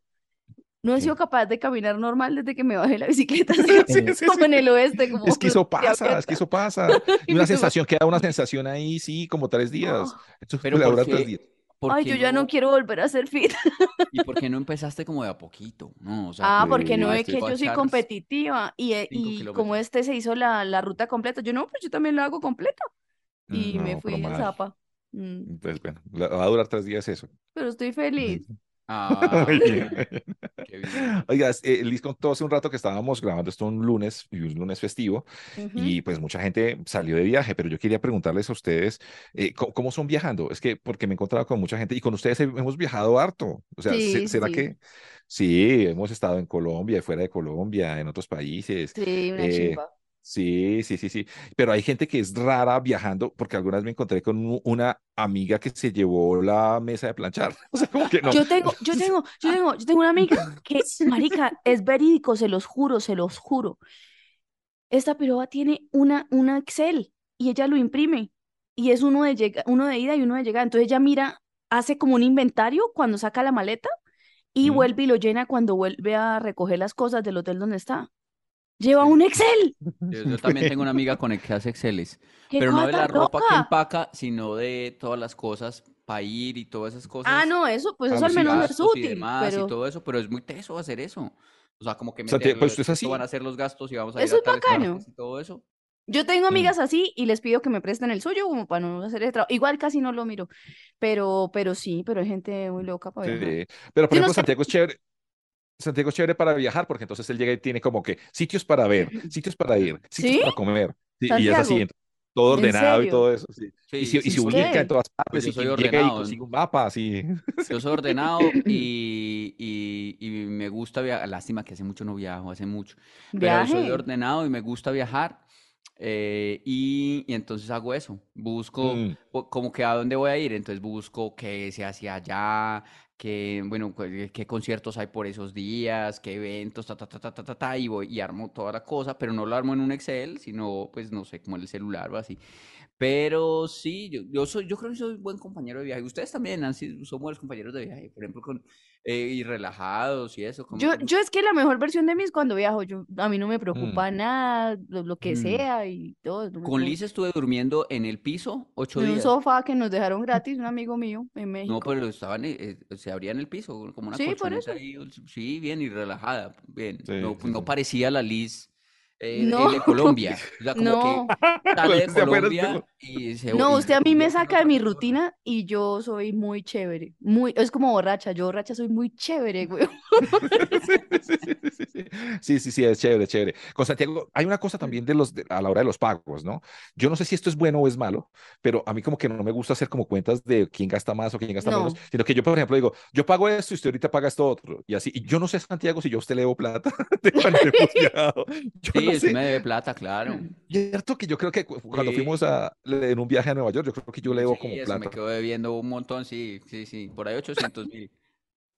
S2: No he sido capaz de caminar normal desde que me bajé la bicicleta, (laughs)
S3: Sí, sí,
S2: como
S3: sí.
S2: en el oeste, como
S3: Es que eso (laughs) pasa, es que eso pasa. Y una sensación, queda una sensación ahí, sí, como tres días.
S2: Oh,
S3: Esto
S1: Pero
S3: le
S1: ¿por
S3: dura
S1: qué?
S3: tres días.
S1: ¿Por
S2: Ay, yo ya no quiero volver a hacer fit. (laughs)
S1: ¿Y por qué no empezaste como de a poquito? No, o sea,
S2: Ah,
S1: que
S2: porque no es que yo soy competitiva y, eh, y como este se hizo la, la ruta completa, yo no, pues yo también la hago completa y me fui
S3: mal.
S2: zapa. Mm,
S3: Entonces, bueno, va a durar tres días eso.
S2: Pero estoy feliz.
S1: Ah, (laughs)
S3: Oiga, eh, Liz contó hace un rato que estábamos grabando esto un lunes y un lunes festivo y pues mucha gente salió de viaje, pero yo quería preguntarles a ustedes eh, ¿cómo, cómo son viajando? Es que porque me he encontrado con mucha gente y con ustedes he- hemos viajado harto. O sea,
S2: Sí,
S3: ¿será
S2: sí.
S3: que sí? Hemos estado en Colombia, fuera de Colombia, en otros países.
S2: Sí, una
S3: Eh,
S2: chimba.
S3: Sí, sí, sí, sí. Pero hay gente que es rara viajando, porque algunas me encontré con una amiga que se llevó la mesa de planchar. (laughs) O sea, como que no.
S2: Yo tengo, yo (laughs) tengo, yo tengo, yo tengo una amiga que, marica, es verídico, se los juro, se los juro. Esta piroba tiene una, una Excel y ella lo imprime y es uno de llega, uno de ida y uno de llegada. Entonces ella mira, hace como un inventario cuando saca la maleta y
S3: Mm.
S2: vuelve y lo llena cuando vuelve a recoger las cosas del hotel donde está. Lleva un Excel.
S1: Yo, yo (laughs) también tengo una amiga con el que hace Exceles,
S2: ¡Qué
S1: pero no de la ropa que
S2: loca!
S1: empaca, sino de todas las cosas para ir y todas esas cosas.
S2: Ah, no, eso, pues eso al
S3: sí,
S2: menos es
S1: gastos y
S2: útil,
S1: demás
S2: pero
S1: y todo eso, pero es muy teso hacer eso. O sea, como que
S3: Santiago,
S1: meter,
S3: pues, usted es
S1: esto
S3: así.
S1: van a ser los gastos y vamos a
S2: Eso
S1: ir a
S2: es bacano.
S1: y todo eso.
S2: Yo tengo
S3: Mm.
S2: amigas así y les pido que me presten el suyo como para no hacer el trabajo. Igual casi no lo miro, pero, pero sí, pero hay gente muy loca para viajar.
S3: Sí. Pero por
S2: Sí, no
S3: ejemplo,
S2: sé.
S3: Santiago es chévere. Santiago es chévere para viajar porque entonces él llega y tiene como que sitios para ver, (laughs) sitios para ir, sitios
S2: ¿Sí?
S3: para comer. Sí, y es así, todo
S2: ¿en
S3: ordenado y todo eso. sí.
S1: Sí,
S3: Y, si, y
S1: sí.
S3: ubica en todas
S1: Pues
S3: partes
S1: yo
S3: y
S1: soy
S3: llega y
S1: ordenado.
S3: consigue un mapa, así.
S1: Yo soy ordenado (laughs) y, y, y me gusta viajar. Lástima que hace mucho no viajo, hace mucho. Pero soy
S2: Viaje.
S1: ordenado y me gusta viajar. Eh, y, y entonces hago eso. Busco
S3: Mm.
S1: como que a dónde voy a ir. Entonces busco qué se hace allá, qué, bueno, cu- qué conciertos hay por esos días, qué eventos, ta, ta, ta, ta, ta, ta, y voy y armo toda la cosa, pero no lo armo en un Excel, sino, pues, no sé, como en el celular o así. Pero sí, yo, yo soy, yo creo que soy buen compañero de viaje. Ustedes también han sido, son buenos compañeros de viaje, por ejemplo, con, eh, y relajados y eso. como-
S2: Yo,
S1: como-
S2: yo es que la mejor versión de mí es cuando viajo. Yo, a mí no me
S3: Mm.
S2: preocupa nada, lo, lo que
S1: Mm.
S2: sea y todo. no
S1: Con. Liz estuve durmiendo en el piso ocho
S2: En un
S1: días.
S2: sofá que nos dejaron gratis, un amigo mío en
S1: No,
S2: México.
S1: pero estaban, eh, eh, se abría en el piso, como una
S2: Sí, por eso.
S1: ahí, sí, bien y relajada, bien.
S3: Sí,
S1: No,
S3: sí,
S1: no
S3: sí.
S1: parecía la Liz eh,
S2: No.
S1: de (laughs) Colombia. O sea, como
S2: No.
S1: que sale de (laughs) Colombia y se
S2: No, usted a mí me saca de mi rutina y yo soy muy chévere. Muy, es como borracha. Yo borracha soy muy chévere, güey.
S3: Sí, (laughs) sí, sí, sí, sí. Es chévere, chévere. Con Santiago, hay una cosa también de los, de- a la hora de los pagos, ¿no? Yo no sé si esto es bueno o es malo, pero a mí como que no me gusta hacer como cuentas de quién gasta más o quién gasta
S2: No.
S3: menos, sino que yo, por ejemplo, digo, yo pago esto y usted ahorita paga esto otro, y así. Y yo no sé, Santiago, si yo a usted le debo plata de. Yo
S1: Sí,
S3: sé.
S1: me debe plata, claro.
S3: Cierto que yo creo que cu- cuando
S1: Sí.
S3: fuimos a, en un viaje a Nueva York, yo creo que yo le debo
S1: Sí,
S3: como
S1: eso me
S3: plata.
S1: quedo debiendo un montón, sí, sí, sí, por ahí 800 mil.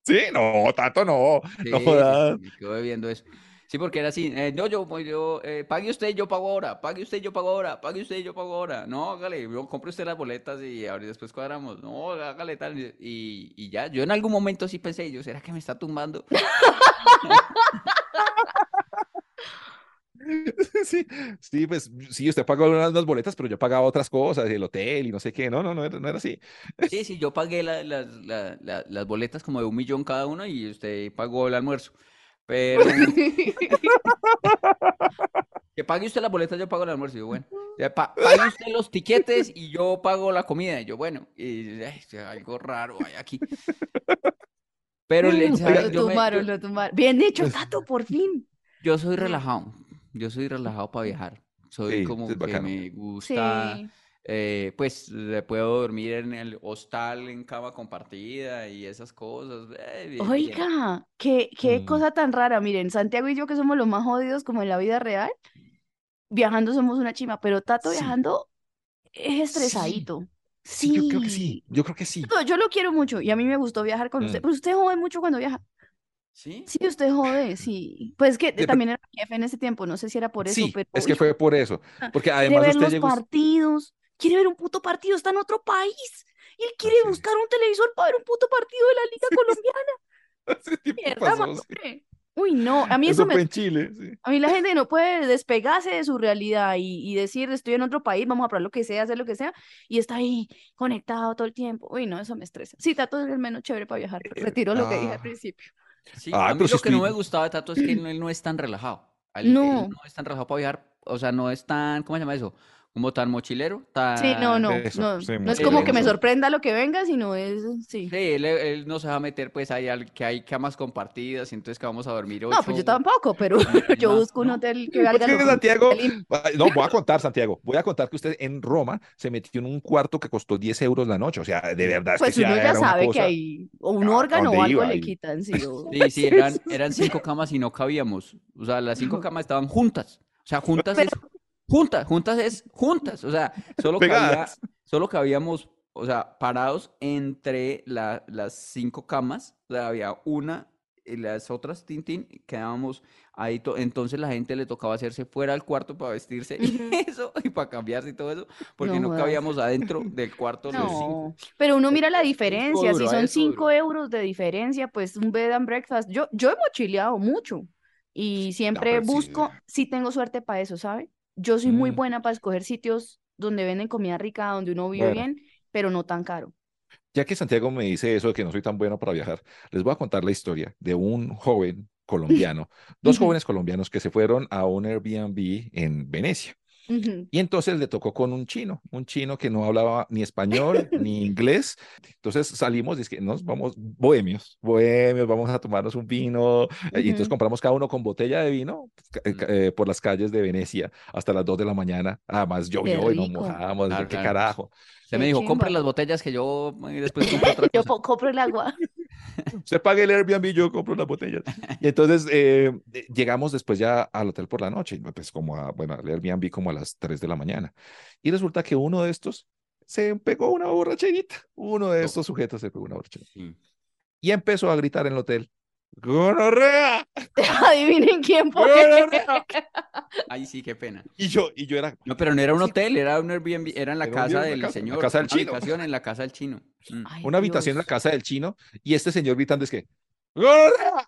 S3: Sí, no, tanto no.
S1: Sí,
S3: No
S1: sí,
S3: jodas.
S1: sí, me quedo debiendo eso. Sí, porque era así, eh, no, yo, yo, eh, pague usted, yo pago ahora, pague usted, yo pago ahora, pague usted, yo pago ahora. No, hágale, yo compre usted las boletas y ahora después cuadramos. No, hágale tal. Y, y ya, yo en algún momento sí pensé, yo, ¿será que me está tumbando? (laughs) (laughs)
S3: Sí, sí, pues sí, usted pagó unas, unas boletas, pero yo pagaba otras cosas, el hotel y no sé qué. No, no, no era, no era así.
S1: Sí, sí, yo pagué la- las, la- la- las boletas como de un millón cada una y usted pagó el almuerzo. Pero (laughs) que pague usted las boletas, yo pago el almuerzo. Y yo, bueno, pa- pague usted los tiquetes y yo pago la comida. Y yo, bueno, y ay, algo raro hay aquí. Pero le-.
S2: Lo
S1: yo, me-
S2: tumbaron,
S1: yo-
S2: lo tumbaron. Bien hecho, Tato, por fin.
S1: yo soy relajado. Yo soy relajado para viajar. Soy
S3: Sí,
S1: como
S3: es
S1: que
S3: bacano.
S1: me gusta.
S2: Sí.
S1: eh, pues puedo dormir en el hostal en cama compartida y esas cosas. eh, bien, bien.
S2: Oiga, qué, qué
S3: Mm.
S2: cosa tan rara. Miren, Santiago y yo que somos los más jodidos como en la vida real, viajando somos una chima, pero Tato
S3: Sí.
S2: viajando es estresadito.
S3: Sí, yo creo que sí. Yo creo que sí.
S2: Yo lo quiero mucho y a mí me gustó viajar con usted,
S3: Mm.
S2: pero usted jode mucho cuando viaja.
S1: ¿Sí?
S2: Sí, usted jode, sí. Pues que
S3: pero-
S2: también era jefe en ese tiempo, no sé si era por eso,
S3: Sí,
S2: pero
S3: es que fue por eso. Porque
S2: quiere
S3: además
S2: ver
S3: usted
S2: los
S3: llegó.
S2: partidos, quiere ver un puto partido, está en otro país. Y él quiere
S3: Ah, sí.
S2: buscar un televisor para ver un puto partido de la (laughs) Liga Colombiana. (laughs) Mierda,
S3: pasó,
S2: más
S3: sí.
S2: hombre. Uy, no, a mí eso
S3: Eso
S2: me
S3: en Chile, sí.
S2: A mí la gente no puede despegarse de su realidad y, y decir, estoy en otro país, vamos a probar lo que sea, hacer lo que sea, y está ahí conectado todo el tiempo. Uy, no, eso me estresa. Sí, Tato es el menos chévere para viajar. pero Retiro lo que dije al
S3: ah.
S2: principio.
S1: Sí,
S3: Ah,
S1: a mí
S3: pero si
S1: lo que no me gustaba de Tato es que él, él no es tan relajado. Él- él
S2: No.
S1: no es tan relajado para viajar, o sea, no es tan, ¿cómo se llama eso? Como tan mochilero, tan...
S2: Sí, no, no,
S3: eso,
S2: no.
S3: sí,
S2: No es como que me sorprenda lo que venga, sino es, sí.
S1: Sí, él, él no se va a meter pues ahí al, que hay camas compartidas y entonces que vamos a dormir
S2: No, pues yo
S1: ocho.
S2: tampoco, pero (laughs) yo
S1: no,
S2: busco un hotel que
S3: Pues
S2: valga lo
S3: Santiago, no, voy a contar, Santiago, voy a contar que usted en Roma se metió en un cuarto que costó 10 euros la noche, o sea, de verdad es
S2: Pues
S3: que
S2: uno ya sabe que hay o un
S3: Ah, ¿a
S2: órgano o algo
S3: iba?
S2: le quitan, sí. (laughs) o-
S1: Sí, sí, eran, (laughs) eran cinco camas y no cabíamos. O sea, las cinco camas estaban juntas. O sea, juntas es juntas, juntas es juntas. O sea, solo cabía, solo cabíamos, o sea, parados entre la- las cinco camas. O sea, había una y las otras, tin, tin, quedábamos ahí. to- Entonces la gente le tocaba hacerse fuera del cuarto para vestirse y (laughs) eso, y para cambiarse y todo eso, porque
S2: No
S1: no, cabíamos adentro del cuarto los cinco.
S2: No, pero uno mira la diferencia, si
S1: duro,
S2: son
S1: disco
S2: 5
S1: duro.
S2: euros de diferencia, pues un bed and breakfast. Yo, yo he mochileado mucho y siempre
S3: sí.
S2: busco, sí tengo suerte para eso, ¿sabe? Yo soy muy
S3: Mm.
S2: buena para escoger sitios donde venden comida rica, donde uno vive
S3: Bueno.
S2: bien, pero no tan caro.
S3: Ya que Santiago me dice eso de que no soy tan bueno para viajar, les voy a contar la historia de un joven colombiano, (laughs) dos jóvenes colombianos que se fueron a un Airbnb en Venecia. Y entonces le tocó con un chino, un chino que no hablaba ni español (laughs) ni inglés. Entonces salimos es que nos vamos bohemios, bohemios, vamos a tomarnos un vino. eh, Y entonces compramos cada uno con botella de vino ca- eh, ca- eh, por las calles de Venecia hasta las 2 de la mañana. Además llovió y nos mojamos.
S1: Claro,
S3: ¿Qué
S1: claro.
S3: carajo?
S1: Se me dijo, compre
S2: chimba.
S1: las botellas que yo después (laughs) compro otra
S2: Yo
S1: cosa.
S2: po- compro el agua. (laughs)
S3: Usted pague el Airbnb, yo compro las botellas. Y entonces eh, llegamos después ya al hotel por la noche, y, pues como a, bueno, al Airbnb como a las 3 de la mañana. Y resulta que uno de estos se pegó una borracherita. Uno de estos sujetos se pegó una borracherita.
S1: Sí.
S3: Y empezó a gritar en el hotel, ¡Gonorrea!
S2: Adivinen quién fue.
S3: ¡Gonorrea! (laughs)
S1: Ay, sí, qué pena.
S3: Y yo, y yo era,
S1: No, pero no era un hotel, era un Airbnb, era en la
S3: Era
S1: casa del
S3: la casa- la
S1: señor.
S3: casa del
S1: una
S3: chino.
S1: habitación en la casa del chino. Mm.
S2: Ay,
S3: una habitación en la casa del chino y este señor gritando es que ¡Gonorrea!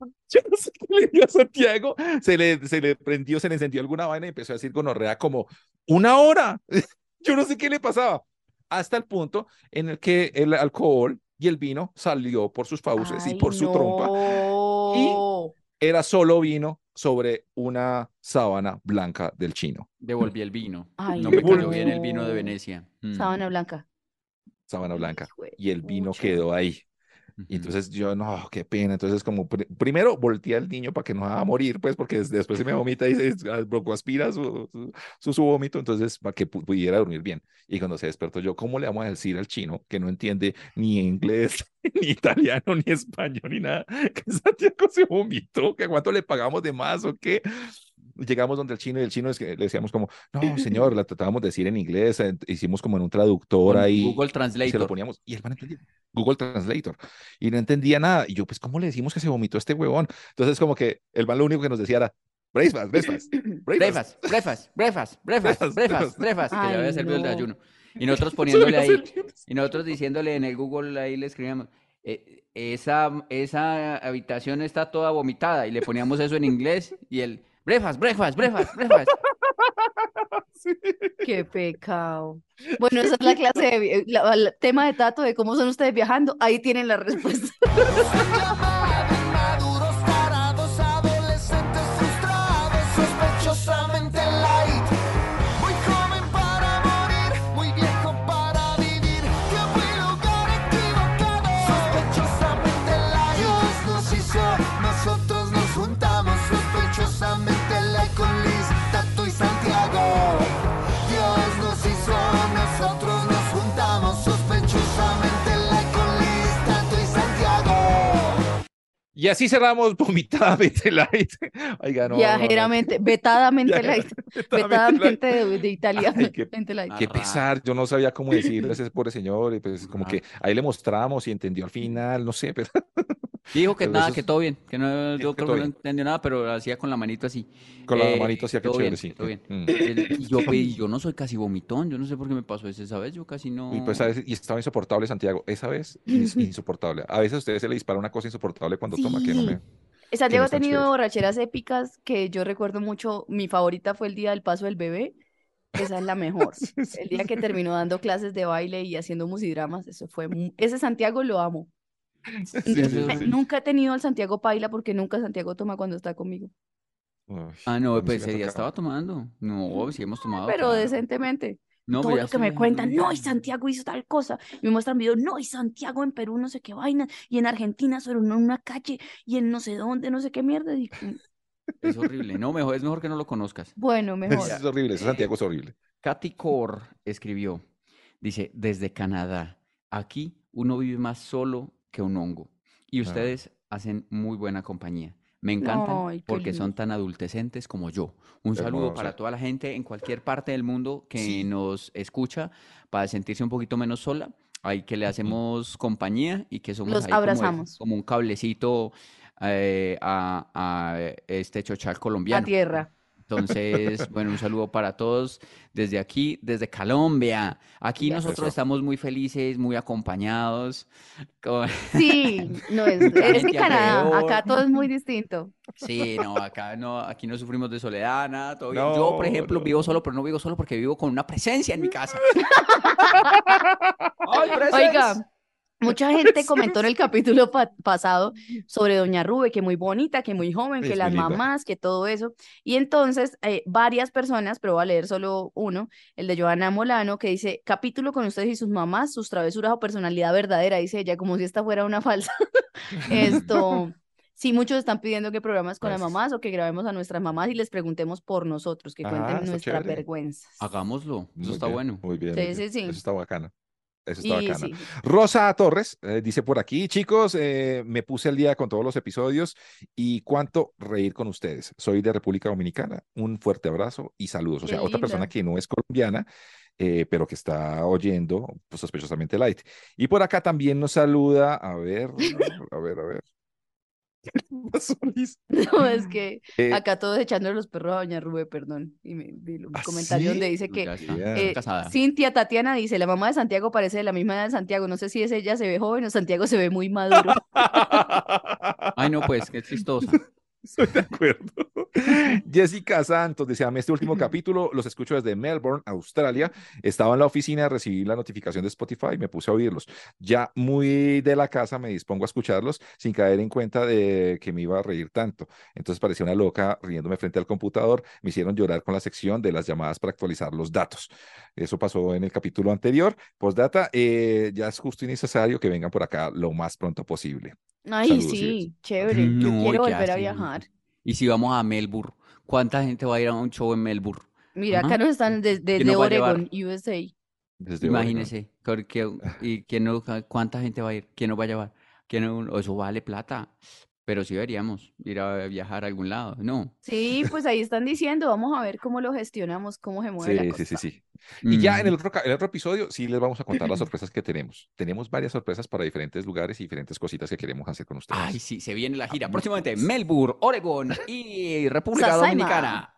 S3: (laughs) Yo no sé qué le dio a Santiago, se le, se le prendió, se le encendió alguna vaina y empezó a decir gonorrea como una hora. (laughs) Yo no sé qué le pasaba. Hasta el punto en el que el alcohol y el vino salió por sus fauces y por su trompa.
S2: no.
S3: Era solo vino sobre una sábana blanca del chino.
S1: Devolví el vino.
S2: Ay,
S1: no me cayó
S3: no.
S1: bien el vino de Venecia. Mm.
S2: Sábana blanca.
S3: Sábana blanca. Y el vino quedó ahí. Y entonces yo, no, qué pena. Entonces, como pr- primero volteé al niño para que no va a morir, pues, porque des- después se me vomita y se ah, broncoaspira su, su, su, su vómito, entonces, para que pu- pudiera dormir bien. Y cuando se despertó, yo, ¿cómo le vamos a decir al chino que no entiende ni inglés, (laughs) ni italiano, ni español, ni nada? (laughs) Que Santiago se vomitó, que cuánto le pagamos de más o qué. Llegamos donde el chino y el chino es que le decíamos como, no, (laughs) señor, la tratábamos de decir en inglés, eh, hicimos como en un traductor
S1: Con
S3: ahí.
S1: Google
S3: Y se lo
S1: Translator.
S3: poníamos y el man entendía. Google Translator. Y no entendía nada. Y yo, pues, ¿cómo le decimos que se vomitó este huevón? Entonces, como que el man lo único que nos decía era, breakfast, breakfast, (clears throat) breakfast.
S1: Breakfast, breakfast, breakfast, breakfast, (laughs)
S3: Breakfast,
S1: que ya había servido el
S2: no.
S1: desayuno. Y (laughs) nosotros poniéndole ahí, y nosotros diciéndole en el Google, ahí le escribíamos, eh, esa, esa habitación está toda vomitada, y le poníamos eso en inglés, y el breakfast, breakfast, breakfast, breakfast. (laughs)
S2: Qué pecado. Bueno, esa es la clase de la- el tema de Tato de cómo son ustedes viajando. Ahí tienen la respuesta. (laughs)
S4: Y
S3: así cerramos vomitadamente light. (laughs) Oiga, no, no, no.
S2: Viajeramente, vetadamente (laughs) light.
S3: Viajeramente.
S2: Vetadamente de, de italiano.
S3: Ay, qué-
S2: light.
S3: Pesar, yo no sabía cómo decirle a ese pobre señor, y pues como que ahí le mostramos y entendió al final, no sé, pero (laughs)
S1: Dijo que
S3: Pero
S1: nada, que
S3: es-
S1: todo bien, que no,
S3: Sí,
S1: yo
S3: que
S1: creo que no entendió nada, pero hacía con la manito así.
S3: con la
S1: Eh,
S3: manito hacía que
S1: todo
S3: chévere,
S1: bien,
S3: sí.
S1: todo bien.
S3: Mm.
S1: Eh, Y yo, pues, yo no soy casi vomitón, yo no sé por qué me pasó eso esa vez, yo casi no.
S3: Y pues a veces, y estaba insoportable Santiago, esa vez (laughs) ins- insoportable. A veces a ustedes se le dispara una cosa insoportable cuando toma, que no me...
S2: Sí. Santiago ha tenido
S3: chéveres.
S2: borracheras épicas que yo recuerdo mucho. Mi favorita fue el día del paso del bebé. Esa es la mejor. (laughs) El día que terminó dando clases de baile y haciendo musidramas, eso fue. Ese Santiago lo amo. (laughs)
S3: Sí, sí,
S2: Me-
S3: sí.
S2: Nunca he tenido al Santiago Paila porque nunca Santiago toma cuando está conmigo.
S3: Uy,
S1: Ah, no, pues ese día estaba tomando. No, sí hemos tomado.
S2: Pero
S1: claro.
S2: decentemente.
S1: No,
S2: Todo
S1: ya
S2: lo que me cuentan, no, y Santiago hizo tal cosa. Y me muestran videos, no, y Santiago en Perú no sé qué vaina. Y en Argentina sobre una, una calle. Y en no sé dónde, no sé qué mierda. y-
S1: Es horrible. No, mejor, es mejor que no lo conozcas.
S2: bueno, mejor.
S3: Es horrible, Santiago es horrible.
S1: Katy Core escribió, dice, desde Canadá, aquí uno vive más solo que un hongo. Y
S3: Ah.
S1: ustedes hacen muy buena compañía. Me encantan
S2: Ay,
S1: porque son tan adultecentes como yo. Un saludo para toda la gente en cualquier parte del mundo que
S3: Sí.
S1: nos escucha para sentirse un poquito menos sola. Ahí que le hacemos compañía y que somos
S2: Los
S1: ahí como un cablecito eh, a, a este chochal colombiano.
S2: A tierra.
S1: Entonces, bueno, un saludo para todos desde aquí, desde Colombia. Aquí nosotros
S3: Eso.
S1: estamos muy felices, muy acompañados. con-
S2: Sí, (laughs) no es, es
S1: gente
S2: Canadá. Acá
S1: alrededor.
S2: todo es muy distinto.
S1: Sí, no, acá no, aquí no sufrimos de soledad, nada, todo bien. Yo, por
S3: No,
S1: ejemplo,
S3: no.
S1: vivo solo, pero no vivo solo porque vivo con una presencia en mi casa. (laughs) (laughs) ¡Ay, presencia!
S2: Oiga, mucha (laughs) gente comentó en el capítulo pa- pasado sobre Doña Rube, que muy bonita, que muy joven, que
S3: es
S2: las mamás, que todo eso. Y entonces, eh, varias personas, pero voy a leer solo uno, el de Joana Molano, que dice, capítulo con ustedes y sus mamás, sus travesuras o personalidad verdadera, dice ella, como si esta fuera una falsa. (laughs) Esto, (laughs) sí, muchos están pidiendo que programas con las
S3: Gracias.
S2: mamás o que grabemos a nuestras mamás y les preguntemos por nosotros, que
S3: Ah,
S2: cuenten
S3: está
S2: nuestras
S3: chévere.
S2: vergüenzas.
S1: Hagámoslo, eso
S3: Muy
S1: está
S3: bien,
S1: bueno.
S3: Muy bien.
S2: Sí,
S3: muy
S2: sí,
S3: bien.
S2: sí.
S3: Eso está bacano. Eso está
S2: Y sí,
S3: Rosa Torres eh, dice por aquí, chicos, eh, me puse al día con todos los episodios y cuánto reír con ustedes. Soy de República Dominicana. Un fuerte abrazo y saludos. O
S2: Qué
S3: sea, otra persona que no es colombiana, eh, pero que está oyendo pues, sospechosamente light. Y por acá también nos saluda, a ver, a ver, a ver. (laughs) (laughs)
S2: No, es que
S3: Eh,
S2: acá todos echándole los perros a Doña Rube, perdón. Y me vi un
S3: ¿Ah,
S2: comentario donde dice que eh. Cintia Tatiana dice, la mamá de Santiago parece de la misma edad de Santiago. No sé si es ella se ve joven o Santiago se ve muy maduro. (laughs)
S1: Ay, no, pues, qué chistosa.
S3: Estoy de acuerdo. Jessica Santos dice, a mí este último capítulo los escucho desde Melbourne, Australia. Estaba en la oficina, recibí la notificación de Spotify y me puse a oírlos. Ya muy de la casa me dispongo a escucharlos sin caer en cuenta de que me iba a reír tanto. Entonces parecía una loca riéndome frente al computador. Me hicieron llorar con la sección de las llamadas para actualizar los datos. Eso pasó en el capítulo anterior. Postdata, eh, ya es justo y necesario que vengan por acá lo más pronto posible.
S2: Ay,
S3: Saludos,
S2: sí, chévere. (laughs) Yo
S1: No,
S2: quiero
S1: ¿qué
S2: volver a viajar.
S1: Y si vamos a Melbourne, ¿cuánta gente va a ir a un show en Melbourne?
S2: Mira,
S1: Ajá.
S2: acá nos están des- desde
S1: nos?
S2: Oregon, USA.
S3: Desde.
S1: Imagínese, y quién no- ¿cuánta gente va a ir? ¿Quién nos va a llevar? ¿Quién no- eso vale plata. Pero sí deberíamos ir a viajar a algún lado, ¿no?
S2: Sí, pues ahí están diciendo, vamos a ver cómo lo gestionamos, cómo se mueve la
S3: Sí, sí, sí, sí. Y ya en el otro, ca- en el otro episodio sí les vamos a contar las (clears throat) sorpresas que tenemos. Tenemos varias sorpresas para diferentes lugares y diferentes cositas que queremos hacer con ustedes.
S1: Ay, sí, se viene la gira. Próximamente. Melbourne, Oregon y República
S2: Sasaima.
S1: Dominicana.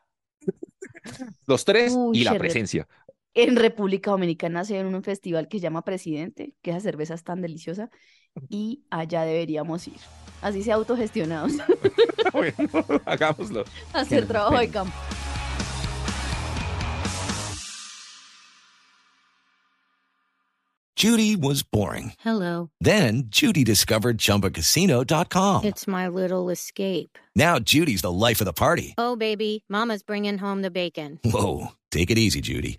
S3: Los tres
S2: Uy,
S3: y la presencia.
S2: En República Dominicana hacen un festival que se llama Presidente, que esa cerveza es tan deliciosa, y allá deberíamos ir. Así sea autogestionados, (laughs)
S3: bueno, hagámoslo.
S2: hacer trabajo de campo.
S6: Judy was boring.
S7: Hello.
S6: Then Judy discovered ChumbaCasino.com.
S7: It's my little escape.
S6: Now Judy's the life of the party.
S7: Oh, baby, Mama's bringing home the bacon.
S6: Whoa, take it easy, Judy.